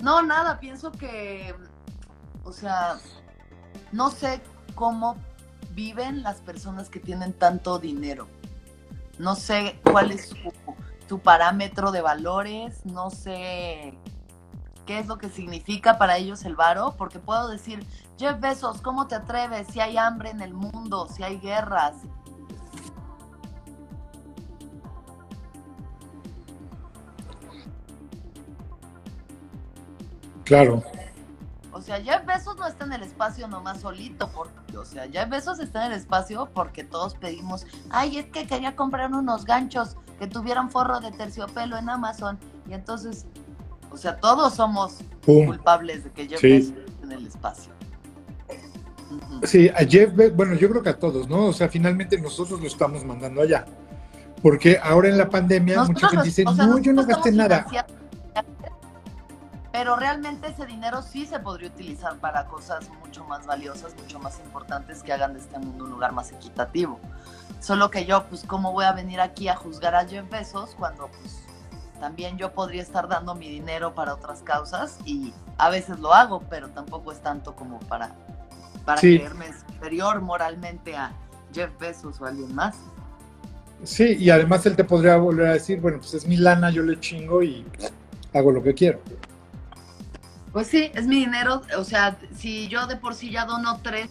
No, nada, pienso que, o sea, no sé cómo viven las personas que tienen tanto dinero. No sé cuál es su tu parámetro de valores, no sé qué es lo que significa para ellos el varo, porque puedo decir, Jeff Bezos, ¿cómo te atreves si hay hambre en el mundo, si hay guerras? Claro. O sea, Jeff Bezos no está en el espacio nomás solito, porque, o sea, Jeff Bezos está en el espacio porque todos pedimos, ay, es que quería comprar unos ganchos que tuvieran forro de terciopelo en Amazon. Y entonces, o sea, todos somos culpables de que Jeff Bezos esté en el espacio. Sí, a Jeff Bezos, bueno, yo creo que a todos, ¿no? O sea, finalmente nosotros lo estamos mandando allá. Porque ahora en la pandemia mucha gente dice, no, yo no gasté nada. Pero realmente ese dinero sí se podría utilizar para cosas mucho más valiosas, mucho más importantes que hagan de este mundo un lugar más equitativo. Solo que yo, pues, ¿cómo voy a venir aquí a juzgar a Jeff Bezos cuando, pues, también yo podría estar dando mi dinero para otras causas y a veces lo hago, pero tampoco es tanto como para, para creerme superior moralmente a Jeff Bezos o alguien más. Sí, y además él te podría volver a decir, bueno, pues es mi lana, yo le chingo y hago lo que quiero. Pues sí, es mi dinero, o sea, si yo de por sí ya dono tres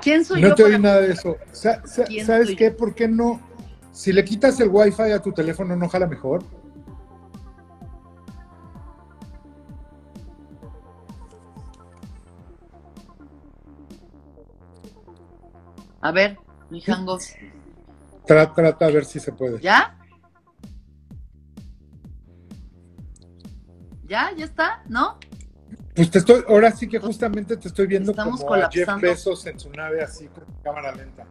¿Quién soy no yo? te oí nada de eso. ¿Sabes qué? ¿Por qué no? Si le quitas el wifi a tu teléfono, ¿no jala mejor? A ver, mi jangos. Trata, trata a ver si se puede. ¿Ya? ¿Ya? ¿Ya está? ¿No? Pues te estoy, ahora sí que justamente te estoy viendo como a Jeff Bezos en su nave así con cámara lenta.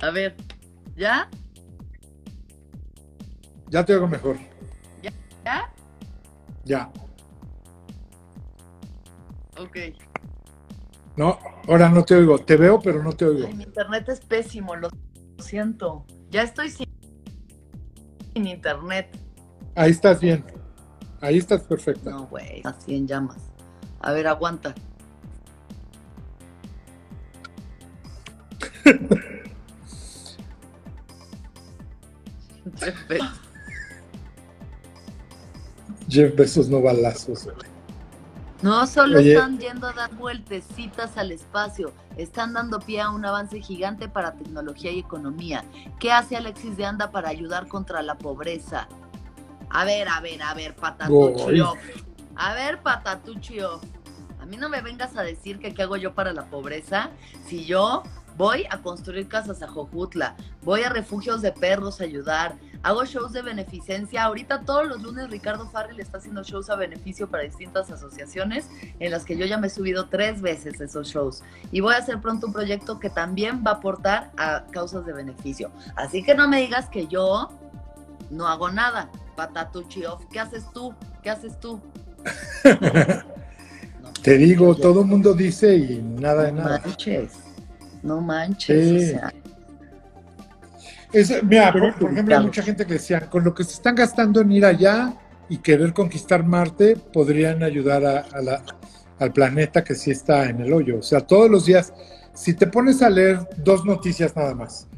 A ver, ¿ya? Ya te hago mejor. ¿Ya? ¿Ya? Ya. Ok. No, ahora no te oigo. Te veo, pero no te oigo. Ay, mi internet es pésimo, lo siento. Ya estoy sin internet. Ahí estás bien. Ahí estás perfecta. No, güey, así en llamas. A ver, aguanta. [laughs] Jeff Bezos no balazos. No, solo Oye. están yendo a dar vueltecitas al espacio. Están dando pie a un avance gigante para tecnología y economía. ¿Qué hace Alexis de Anda para ayudar contra la pobreza? A ver, a ver, a ver, patatuchio. A ver, patatuchio. A mí no me vengas a decir que qué hago yo para la pobreza si yo voy a construir casas a Jojutla, voy a refugios de perros a ayudar, hago shows de beneficencia. Ahorita todos los lunes Ricardo Farrell está haciendo shows a beneficio para distintas asociaciones en las que yo ya me he subido tres veces esos shows. Y voy a hacer pronto un proyecto que también va a aportar a causas de beneficio. Así que no me digas que yo no hago nada. Patatuchioff, ¿qué haces tú? ¿Qué haces tú? No, [laughs] Te digo, yo- todo el mundo dice y nada de no nada. manches. No manches. Sí. O sea, Es- mira, por, por ejemplo, hay mucha gente que decía, con lo que se están gastando en ir allá y querer conquistar Marte, podrían ayudar a, a la- al planeta que sí está en el hoyo. O sea, todos los días, si te pones a leer dos noticias nada más,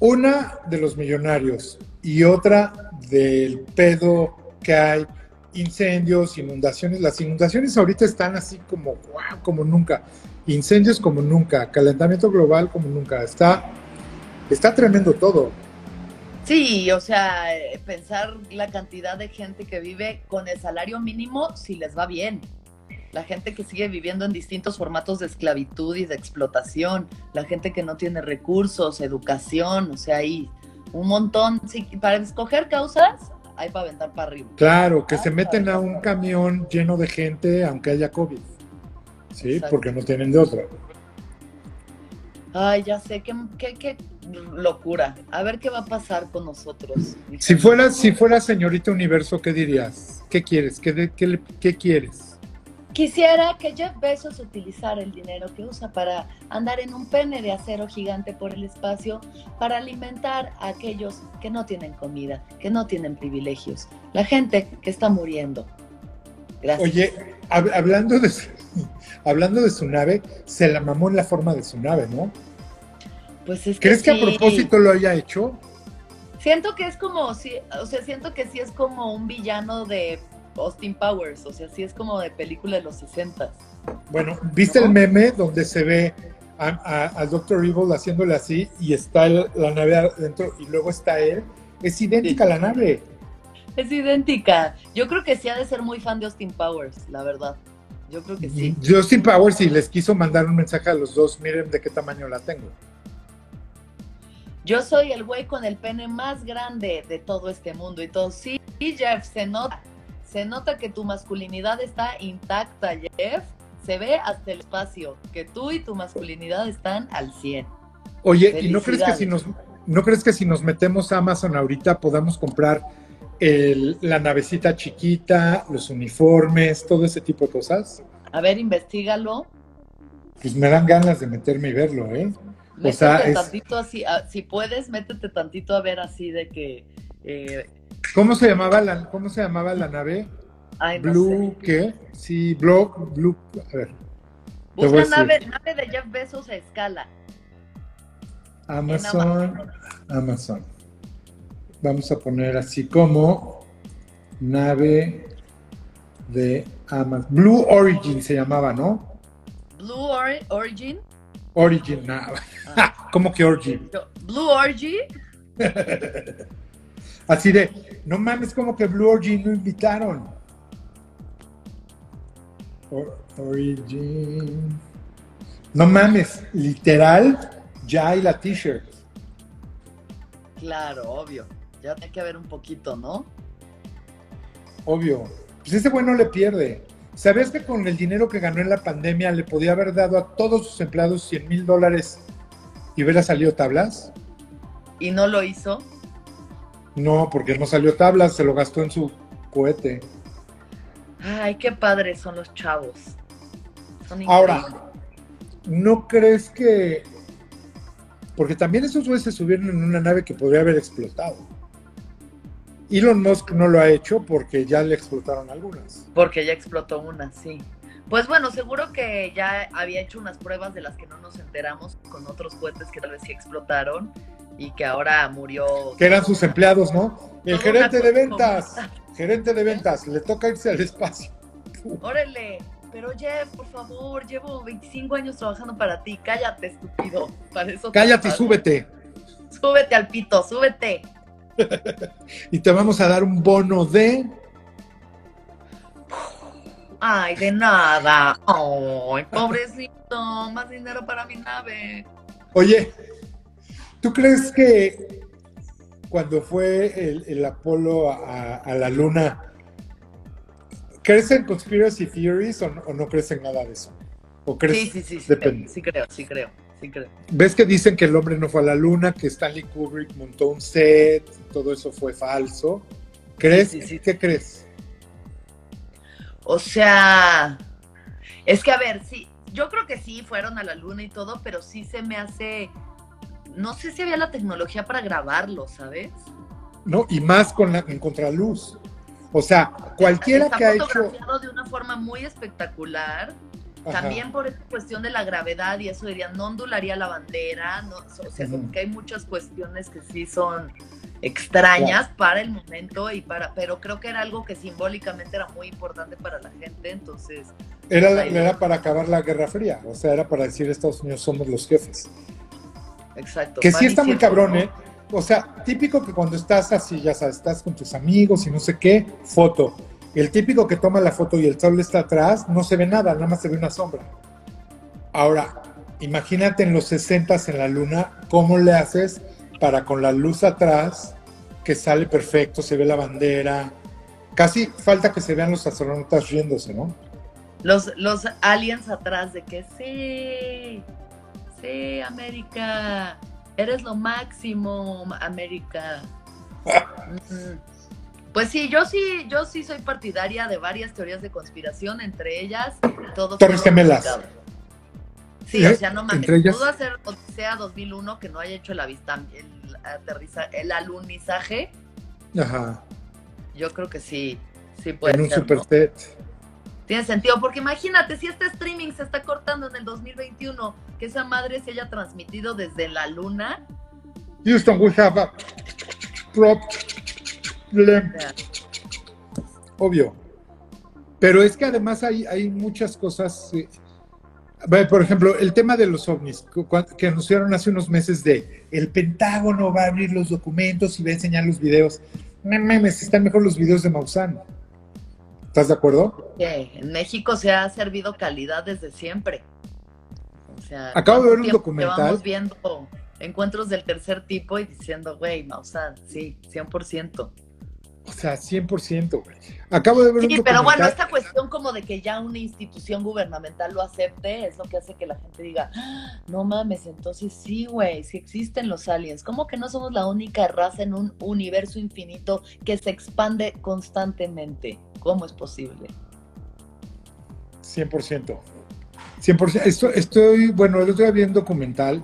una de los millonarios y otra del pedo que hay, incendios, inundaciones. Las inundaciones ahorita están así como, wow, como nunca. Incendios como nunca, calentamiento global como nunca. Está, está tremendo todo. Sí, o sea, eh, pensar la cantidad de gente que vive con el salario mínimo si les va bien. La gente que sigue viviendo en distintos formatos de esclavitud y de explotación, la gente que no tiene recursos, educación, o sea, hay un montón. Sí, para escoger causas, hay para aventar para arriba. Claro, que se meten a un camión lleno de gente aunque haya COVID. Sí, Exacto. porque no tienen de otra. Ay, ya sé, qué, qué, qué locura. A ver qué va a pasar con nosotros. Si fueras, si fuera señorita universo, ¿qué dirías? ¿Qué quieres? ¿Qué, de- qué, le- qué quieres? Quisiera que Jeff Bezos utilizara el dinero que usa para andar en un pene de acero gigante por el espacio para alimentar a aquellos que no tienen comida, que no tienen privilegios, la gente que está muriendo. Gracias. Oye, hab- hablando de su, hablando de su nave, se la mamó en la forma de su nave, ¿no? pues es ¿Crees que a propósito lo haya hecho? Siento que es como, o sea, siento que sí es como un villano de Austin Powers, o sea, sí es como de película de los 60. Bueno, ¿viste ¿No? el meme donde se ve a- a- al Dr. Evil haciéndole así y está el- la nave adentro y luego está él? Es idéntica a la nave. Es idéntica. Yo creo que sí ha de ser muy fan de Austin Powers, la verdad. Yo creo que sí. Justin Powers y les quiso mandar un mensaje a los dos, miren de qué tamaño la tengo. Yo soy el güey con el pene más grande de todo este mundo y todo. Sí, Jeff, se nota. Se nota que tu masculinidad está intacta, Jeff. Se ve hasta el espacio, que tú y tu masculinidad están al 100. Oye, ¿y no crees que si nos no crees que si nos metemos a Amazon ahorita podamos comprar el- la navecita chiquita, los uniformes, todo ese tipo de cosas? A ver, investigalo. Pues me dan ganas de meterme y verlo, ¿eh? Métete sea, es- tantito así, ah, si puedes, métete tantito a ver así de que... eh, ¿Cómo se llamaba la, cómo se llamaba la nave? ay, no Blue, sé. ¿qué? Sí, Blue, Blue, a ver, Busca nave de Jeff Bezos a escala. Amazon, Amazon. Vamos a poner así como nave de Amazon. Blue Origin se llamaba, ¿no? Blue Ori- Origin. Origin, nada. Ah. [laughs] ¿Cómo que Origin? Blue Origin. [laughs] Así de, no mames, como que Blue Origin no invitaron. Or- origin. No mames, literal, ya hay la t-shirt. Claro, obvio. Ya tiene que haber un poquito, ¿no? Obvio. Pues ese güey no le pierde. ¿Sabes que con el dinero que ganó en la pandemia le podía haber dado a todos sus empleados 100 mil dólares y hubiera salido tablas? Y no lo hizo. No, porque no salió tablas, se lo gastó en su cohete. Ay, qué padres son los chavos. Son Ahora. ¿no crees que... Porque también esos güeyes se subieron en una nave que podría haber explotado. Elon Musk no lo ha hecho porque ya le explotaron algunas. Porque ya explotó una, sí. Pues bueno, seguro que ya había hecho unas pruebas de las que no nos enteramos con otros cohetes que tal vez sí explotaron y que ahora murió. Que eran sus empleados, ¿no? El gerente de ventas, gerente de ventas, le toca irse al espacio. Órale, pero Jeff, por favor, llevo 25 años trabajando para ti, cállate, estúpido. Para eso cállate y súbete. Súbete al pito, súbete. Y te vamos a dar un bono de Ay, de nada. Ay, pobrecito, más dinero para mi nave. Oye, ¿tú crees que cuando fue el, Apolo a, la Luna, crees en conspiracy theories o no, crees en nada de eso? ¿O crees? Sí, sí, sí, sí, sí creo, sí creo. Sí creo. ¿Ves que dicen que el hombre no fue a la luna, que Stanley Kubrick montó un set, todo eso fue falso? ¿Crees? Sí, sí, ¿Qué crees? O sea, es que a ver, sí, yo creo que sí fueron a la luna y todo, pero sí se me hace, no sé si había la tecnología para grabarlo, ¿sabes? No, y más con la en contraluz. O sea, cualquiera que ha hecho de una forma muy espectacular. También por esta cuestión de la gravedad y eso diría, no ondularía la bandera, no, o sea, que hay muchas cuestiones que sí son extrañas para el momento y para, pero creo que era algo que simbólicamente era muy importante para la gente, entonces. Era, pues, era para acabar la Guerra Fría, o sea, era para decir Estados Unidos somos los jefes. Exacto. Que sí está muy cabrón, ¿eh? O sea, típico que cuando estás así, ya sabes, estás con tus amigos y no sé qué, foto. El típico que toma la foto y el sol está atrás, no se ve nada, nada más se ve una sombra. Ahora, imagínate en los 60 en la luna, ¿cómo le haces para con la luz atrás, que sale perfecto, se ve la bandera. Casi falta que se vean los astronautas riéndose, ¿no? Los, los aliens atrás de que sí, sí, América, eres lo máximo, América. [laughs] Pues sí, yo sí, yo sí soy partidaria de varias teorías de conspiración, entre ellas todo. Torres gemelas. Sí, o sea, no mames. Pudo hacer Odisea 2001 que no haya hecho el, el, aterriza, el alunizaje. Ajá. Yo creo que sí, sí puede En un super set. Tiene sentido, porque imagínate, si este streaming se está cortando en el 2021, que esa madre se haya transmitido desde la luna. Houston, we have a prop. Obvio. Pero es que además hay, hay muchas cosas. Eh, por ejemplo, el tema de los ovnis, que anunciaron hace unos meses de el Pentágono va a abrir los documentos y va a enseñar los videos. Memes, están mejor los videos de Maussan. ¿Estás de acuerdo? en México se ha servido calidad desde siempre. Acabo de ver un documental. Vamos viendo encuentros del tercer tipo y diciendo, güey, Maussan, sí, 100%. O sea, 100%, güey. Acabo de ver sí, pero bueno, esta cuestión como de que ya una institución gubernamental lo acepte es lo que hace que la gente diga, ah, no mames, entonces sí, güey, sí existen los aliens. ¿Cómo que no somos la única raza en un universo infinito que se expande constantemente? ¿Cómo es posible? 100%. 100%. Estoy, estoy bueno, el otro día vi un documental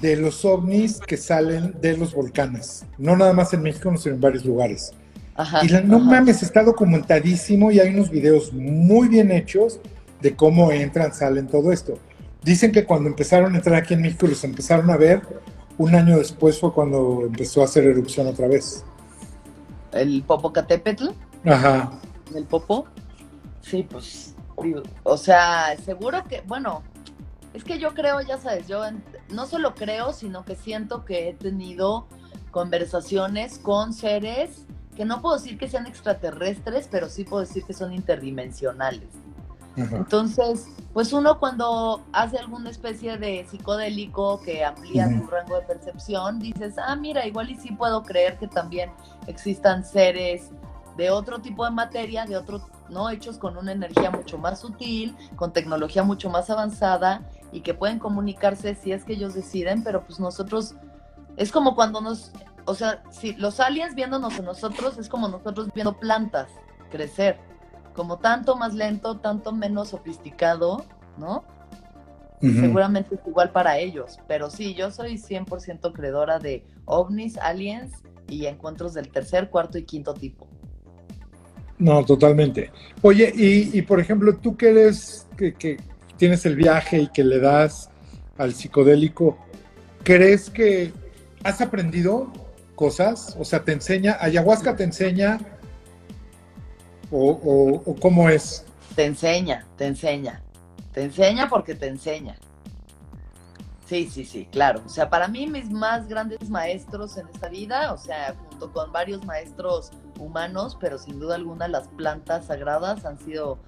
de los ovnis que salen de los volcanes. No nada más en México, sino en varios lugares. y la, no mames, está documentadísimo y hay unos videos muy bien hechos de cómo entran, salen, todo esto. Dicen que cuando empezaron a entrar aquí en México los empezaron a ver, un año después fue cuando empezó a hacer erupción otra vez. ¿El Popocatépetl? Ajá. ¿El Popo? Sí, pues, o sea, seguro que, bueno, es que yo creo, ya sabes, yo no solo creo, sino que siento que he tenido conversaciones con seres que no puedo decir que sean extraterrestres, pero sí puedo decir que son interdimensionales. Entonces, pues uno cuando hace alguna especie de psicodélico que amplía su rango de percepción, dices, ah, mira, igual y sí puedo creer que también existan seres de otro tipo de materia, de otro, ¿no? Hechos con una energía mucho más sutil, con tecnología mucho más avanzada y que pueden comunicarse si es que ellos deciden, pero pues nosotros, es como cuando nos, o sea, si los aliens viéndonos a nosotros es como nosotros viendo plantas crecer, como tanto más lento, tanto menos sofisticado, ¿no? seguramente es igual para ellos. Pero sí, yo soy 100% creedora de ovnis, aliens y encuentros del tercer, cuarto y quinto tipo. No, totalmente. Oye, y, por ejemplo, tú que eres, que, tienes el viaje y que le das al psicodélico, ¿crees que has aprendido cosas? O sea, ¿te enseña, ayahuasca te enseña o, cómo es? Te enseña, te enseña. Te enseña porque te enseña. Sí, sí, sí, claro. O sea, para mí mis más grandes maestros en esta vida, o sea, junto con varios maestros humanos, pero sin duda alguna las plantas sagradas han sido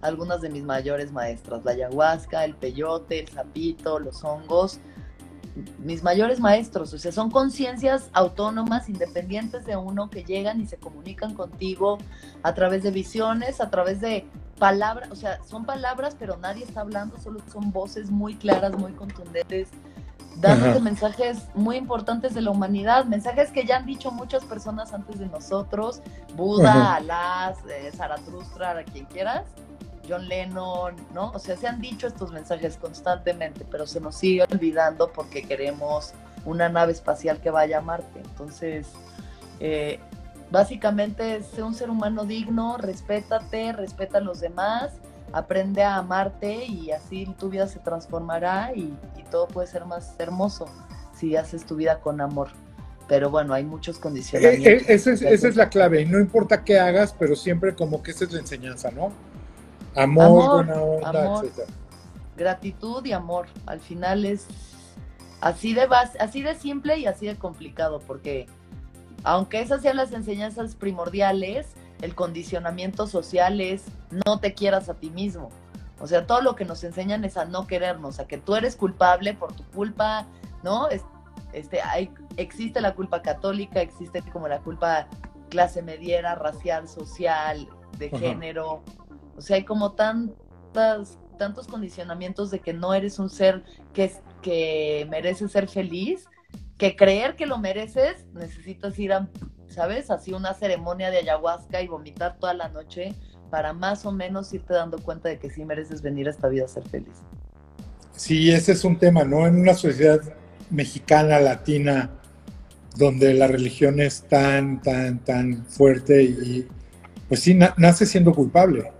algunas de mis mayores maestras. La ayahuasca, el peyote, el sapito, los hongos, mis mayores maestros. O sea, son conciencias autónomas, independientes de uno, que llegan y se comunican contigo a través de visiones, a través de palabras, o sea, son palabras, pero nadie está hablando, solo son voces muy claras, muy contundentes, dándote mensajes muy importantes de la humanidad, mensajes que ya han dicho muchas personas antes de nosotros, Buda, Alá, eh, Zaratustra, quien quieras, John Lennon, ¿no? O sea, se han dicho estos mensajes constantemente, pero se nos sigue olvidando porque queremos una nave espacial que vaya a Marte. Entonces, eh, Básicamente, sé un ser humano digno, respétate, respeta a los demás, aprende a amarte y así tu vida se transformará y, todo puede ser más hermoso si haces tu vida con amor. Pero bueno, hay muchos condicionamientos. Eh, eh, esa, es, la clave, no importa qué hagas, pero siempre como que esa es la enseñanza, ¿no? Amor, buena onda, Gratitud y amor. Al final es así de, así de simple y así de complicado, porque aunque esas sean las enseñanzas primordiales, el condicionamiento social es no te quieras a ti mismo. O sea, todo lo que nos enseñan es a no querernos, a que tú eres culpable por tu culpa, ¿no? Este, hay, existe la culpa católica, existe como la culpa clase mediera, racial, social, de género. O sea, hay como tantas, tantos condicionamientos de que no eres un ser que, que merece ser feliz que creer que lo mereces, necesitas ir a, ¿sabes? Así una ceremonia de ayahuasca y vomitar toda la noche para más o menos irte dando cuenta de que sí mereces venir a esta vida a ser feliz. Sí, ese es un tema, ¿no? En una sociedad mexicana, latina, donde la religión es tan, tan, tan fuerte y pues sí, nace siendo culpable.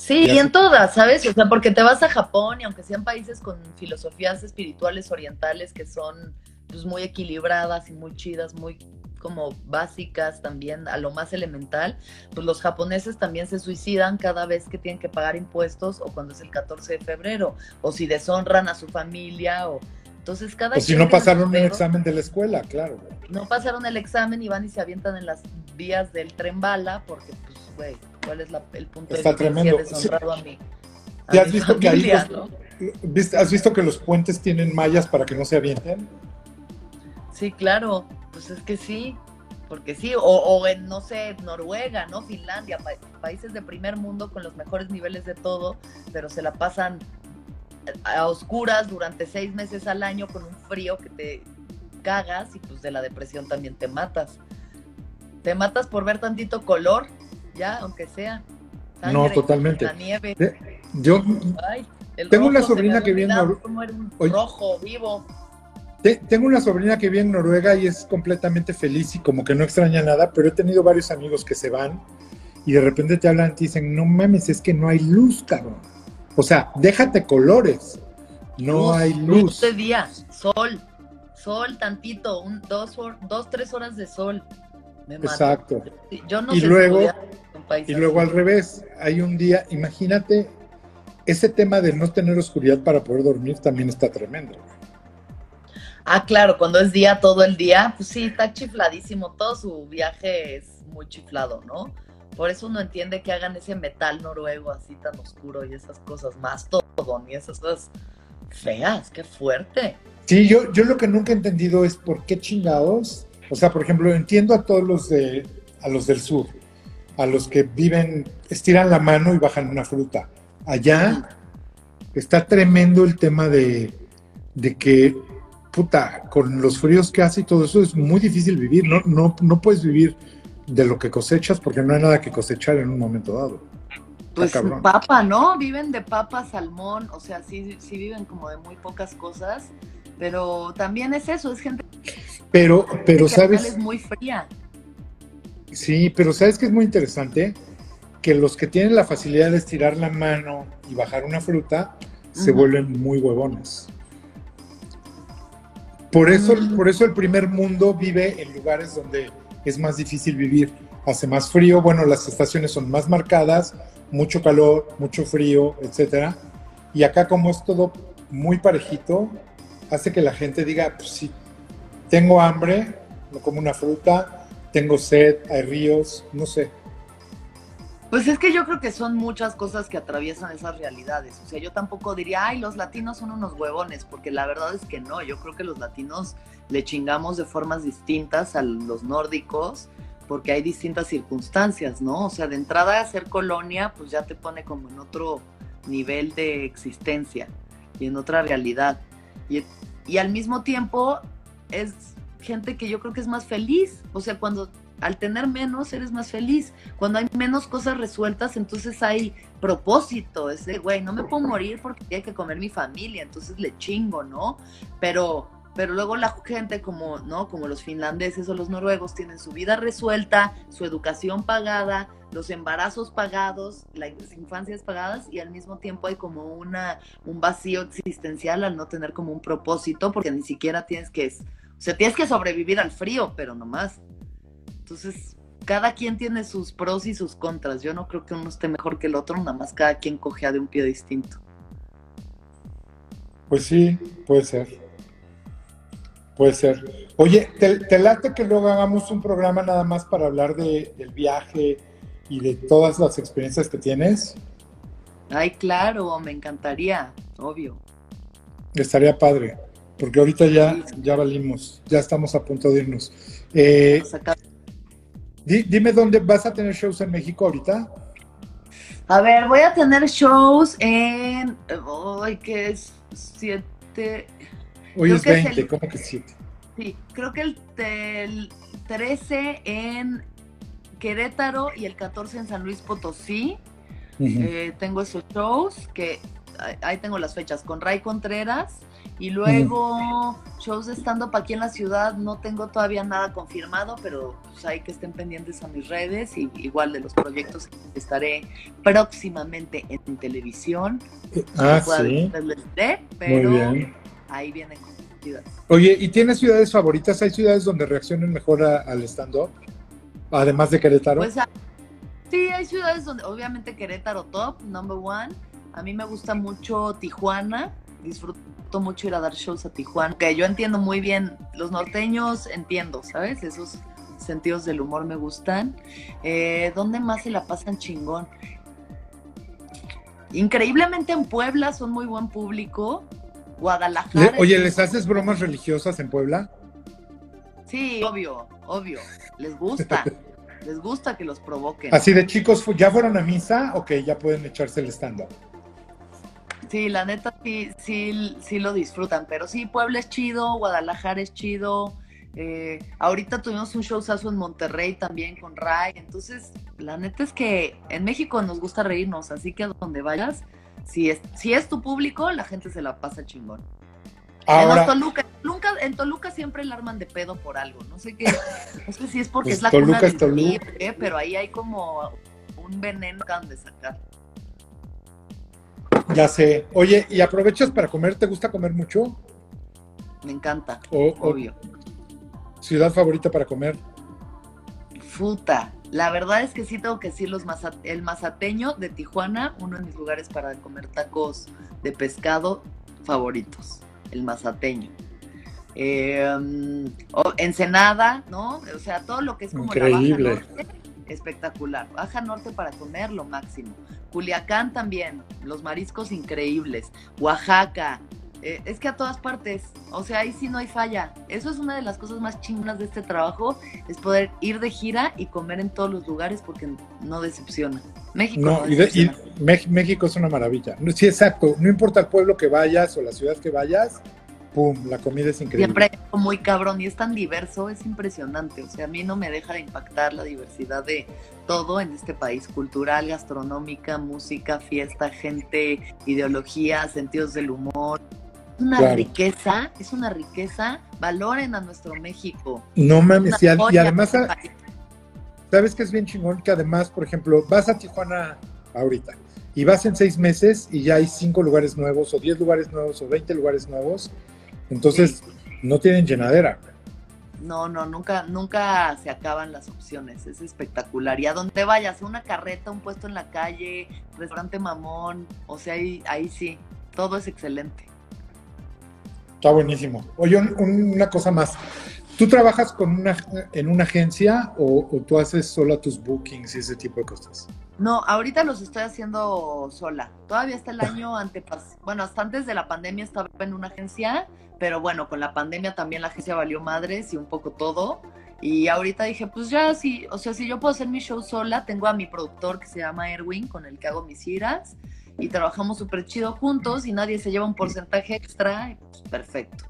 Sí, y en todas, ¿sabes? O sea, porque te vas a Japón y aunque sean países con filosofías espirituales orientales que son pues muy equilibradas y muy chidas, muy como básicas también a lo más elemental, pues los japoneses también se suicidan cada vez que tienen que pagar impuestos o cuando es el 14 de febrero, o si deshonran a su familia o entonces cada o si no pasaron el examen de la escuela, claro. No pasaron el examen y van y se avientan en las vías del tren bala porque pues güey, ¿Cuál es el punto Está de tremendo. deshonrado a mí? has visto que ahí ¿Has visto que los puentes tienen mallas para que no se avienten? Sí, claro. Pues es que sí. Porque sí, o, en, no sé, Noruega, ¿no? Finlandia, países de primer mundo con los mejores niveles de todo, pero se la pasan a oscuras durante seis meses al año con un frío que te cagas y pues de la depresión también te matas. Te matas por ver tantito color ya, aunque sea. no, totalmente. La nieve. Yo tengo una sobrina que viene rojo vivo. tengo una sobrina que vive en Noruega y es completamente feliz y como que no extraña nada, pero he tenido varios amigos que se van y de repente te hablan y te dicen, no mames, es que no hay luz, cabrón. O sea, déjate colores, no hay luz. Luz de día, sol, sol tantito, un, dos, dos, tres horas de sol. Exacto. Yo no y luego, y luego al revés, hay un día, imagínate, ese tema de no tener oscuridad para poder dormir también está tremendo. Ah, claro, cuando es día todo el día, pues sí, está chifladísimo, todo su viaje es muy chiflado, ¿no? Por eso uno entiende que hagan ese metal noruego así tan oscuro y esas cosas más todo, y esas cosas feas, qué fuerte. Sí, yo, yo lo que nunca he entendido es por qué chingados o sea, por ejemplo, entiendo a todos los de, a los del sur, a los que viven, estiran la mano y bajan una fruta. Allá está tremendo el tema de, de que, puta, con los fríos que hace y todo eso es muy difícil vivir. No, no, no puedes vivir de lo que cosechas porque no hay nada que cosechar en un momento dado. Pues papa, ¿no? Viven de papa, salmón, o sea, sí, sí viven como de muy pocas cosas, pero también es eso, es gente pero, pero que sabes, es muy fría. sí, pero sabes que es muy interesante que los que tienen la facilidad de estirar la mano y bajar una fruta se vuelven muy huevones. Por eso, Mm. por eso el primer mundo vive en lugares donde es más difícil vivir. Hace más frío, bueno, las estaciones son más marcadas, mucho calor, mucho frío, etcétera. Y acá como es todo muy parejito, hace que la gente diga, pues sí, tengo hambre, me como una fruta, tengo sed, hay ríos, no sé. Pues es que yo creo que son muchas cosas que atraviesan esas realidades. O sea, yo tampoco diría, ay, los latinos son unos huevones, porque la verdad es que no. Yo creo que los latinos le chingamos de formas distintas a los nórdicos, porque hay distintas circunstancias, ¿no? O sea, de entrada a ser colonia, pues ya te pone como en otro nivel de existencia y en otra realidad. Y, al mismo tiempo es gente que yo creo que es más feliz. O sea, cuando al tener menos eres más feliz. Cuando hay menos cosas resueltas, entonces hay propósito. Es de, güey, no me puedo morir porque tiene que comer mi familia, entonces le chingo, ¿no? Pero, pero luego la gente como, ¿no? Como los finlandeses o los noruegos tienen su vida resuelta, su educación pagada, los embarazos pagados, las infancias pagadas y al mismo tiempo hay como una, un vacío existencial al no tener como un propósito porque ni siquiera tienes que, o sea, tienes que sobrevivir al frío, pero no más. Entonces, cada quien tiene sus pros y sus contras. Yo no creo que uno esté mejor que el otro, nada más cada quien cogea de un pie distinto. Pues sí, puede ser. Puede ser. Oye, ¿te, te late que luego hagamos un programa nada más para hablar de, del viaje y de todas las experiencias que tienes? Ay, claro, me encantaría, obvio. Estaría padre, porque ahorita ya, ya valimos, ya estamos a punto de irnos. Eh, di- dime dónde vas a tener shows en México ahorita. A ver, voy a tener shows en. Ay, que es? Siete. Hoy Creo es que es 20, el- ¿cómo que 7? Sí, creo que el, el 13 en Querétaro y el 14 en San Luis Potosí. Eh, tengo esos shows que ahí- tengo las fechas con Ray Contreras y luego shows de stand-up aquí en la ciudad. No tengo todavía nada confirmado, pero pues hay que estén pendientes a mis redes y igual de los proyectos que estaré próximamente en televisión. Ah, No puedo sí. de, Muy pero bien. Ahí vienen con Oye, ¿y tienes ciudades favoritas? ¿Hay ciudades donde reaccionen mejor a- al stand-up? Además de Querétaro. Pues ah, sí, hay ciudades donde obviamente Querétaro top, number one. A mí me gusta mucho Tijuana, disfruto mucho ir a dar shows a Tijuana. Que yo entiendo muy bien, los norteños entiendo, ¿sabes? Esos sentidos del humor me gustan. Eh, ¿Dónde más se la pasan chingón? Increíblemente en Puebla son muy buen público. Guadalajara. Le- oye, es- ¿les haces bromas religiosas en Puebla? Sí, obvio, obvio. Les gusta. [laughs] les gusta que los provoquen. Así de chicos, ¿fu- ¿ya fueron a misa? Ok, ya pueden echarse el stand-up. Sí, la neta sí, sí, sí lo disfrutan, pero sí, Puebla es chido, Guadalajara es chido. eh, ahorita tuvimos un showzazo en Monterrey también con Ray, entonces la neta es que en México nos gusta reírnos, así que a donde vayas, si es, si es tu público, la gente se la pasa chingón. Ahora, Toluca, Toluca- en Toluca siempre la arman de pedo por algo, no sé qué, no sé si es porque Pues es la Toluca cuna es Toluca. Qué, pero ahí hay como un veneno de sacar. ya sé. Oye, ¿y aprovechas para comer? ¿Te gusta comer mucho? Me encanta, ¿O, o obvio. ciudad favorita para comer? Futa. La verdad es que sí tengo que decir los el mazateño de Tijuana, uno de mis lugares para comer tacos de pescado favoritos, el mazateño. Eh, o- Ensenada, ¿no? O sea, todo lo que es como Increíble. la Baja Norte, espectacular. Baja Norte para comer lo máximo. Culiacán también, los mariscos increíbles. Oaxaca, eh, es que a todas partes, o sea, ahí sí no hay falla. Eso es una de las cosas más chingonas de este trabajo, es poder ir de gira y comer en todos los lugares porque no decepciona. México no, No, y, de- y México es una maravilla. No, Sí, exacto. No importa el pueblo que vayas o la ciudad que vayas, pum, la comida es increíble. Siempre muy cabrón y es tan diverso, es impresionante. O sea, a mí no me deja de impactar la diversidad de todo en este país, cultural, gastronómica, música, fiesta, gente, ideología, sentidos del humor. Una Claro. riqueza, es una riqueza. Valoren a nuestro México. No mames, y, al- y joya además. ¿sabes qué es bien chingón? Que además, por ejemplo, vas a Tijuana ahorita y vas en seis meses y ya hay cinco lugares nuevos, o diez lugares nuevos, o 20 lugares nuevos. Entonces, no tienen llenadera. No, no, nunca, nunca se acaban las opciones. Es espectacular. Y a donde vayas, una carreta, un puesto en la calle, restaurante mamón, o sea, ahí, ahí sí, todo es excelente. Está buenísimo. Oye, un- un- una cosa más. ¿Tú trabajas con una, en una agencia o, o tú haces solo tus bookings y ese tipo de cosas? No, ahorita los estoy haciendo sola. Todavía está el año antepas, bueno, hasta antes de la pandemia estaba en una agencia, pero bueno, con la pandemia también la agencia valió madres y un poco todo. Y ahorita dije, pues ya sí, o sea, si yo puedo hacer mi show sola, tengo a mi productor que se llama Erwin, con el que hago mis giras, y trabajamos súper chido juntos y nadie se lleva un porcentaje extra, pues perfecto.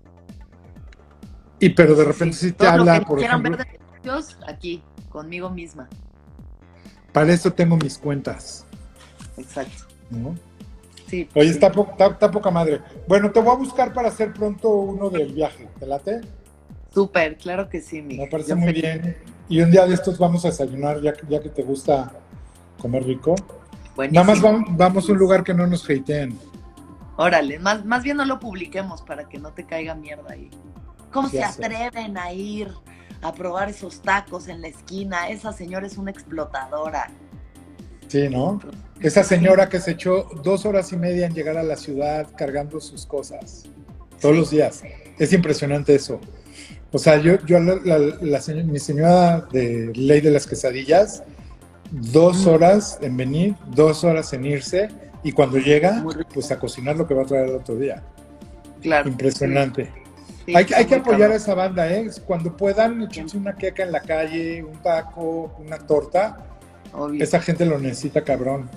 Y pero de repente Sí, sí, te lo habla, que por quieran ejemplo, ver de negocios, aquí, conmigo misma. para eso tengo mis cuentas. Exacto. ¿no? Sí. Oye, sí. está, po- está- está poca madre. Bueno, te voy a buscar para hacer pronto uno del viaje. ¿Te late? Súper, claro que sí, mi. Me parece muy bien. Y un día de estos vamos a desayunar, ya, que- ya que te gusta comer rico. Nada más vam- vamos a un lugar que no nos hateen. Órale, más, más bien no lo publiquemos para que no te caiga mierda ahí. ¿Cómo se Ya sé. atreven a ir a probar esos tacos en la esquina? Esa señora es una explotadora. Sí, ¿no? Esa señora que se echó dos horas y media en llegar a la ciudad cargando sus cosas todos Sí. los días. Es impresionante eso. O sea, yo, yo la, la- la señora- mi señora de ley de las quesadillas, dos horas en venir, dos horas en irse, y cuando llega, pues a cocinar lo que va a traer el otro día. Claro. Impresionante. Sí, hay, que- hay que apoyar a esa banda, ¿eh? Cuando puedan, echense una queca en la calle, un taco, una torta, Obvio. esa gente lo necesita cabrón.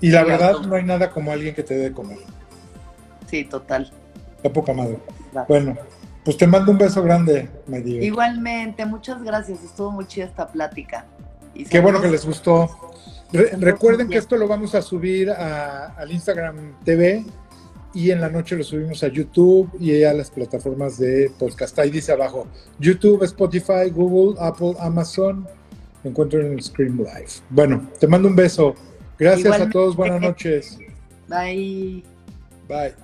Y la verdad, no hay nada como alguien que te dé de comer. Sí, total. La poca madre. Bueno, pues te mando un beso grande. Igualmente, muchas gracias. Estuvo muy chida esta plática. Y Qué bueno que les gustó. Re- recuerden que esto lo vamos a subir a- al Instagram TV y en la noche lo subimos a YouTube y a las plataformas de podcast. Ahí dice abajo, YouTube, Spotify, Google, Apple, Amazon. Me encuentro en el Scream Live. Bueno, te mando un beso. Gracias a todos, buenas noches. Bye. Bye.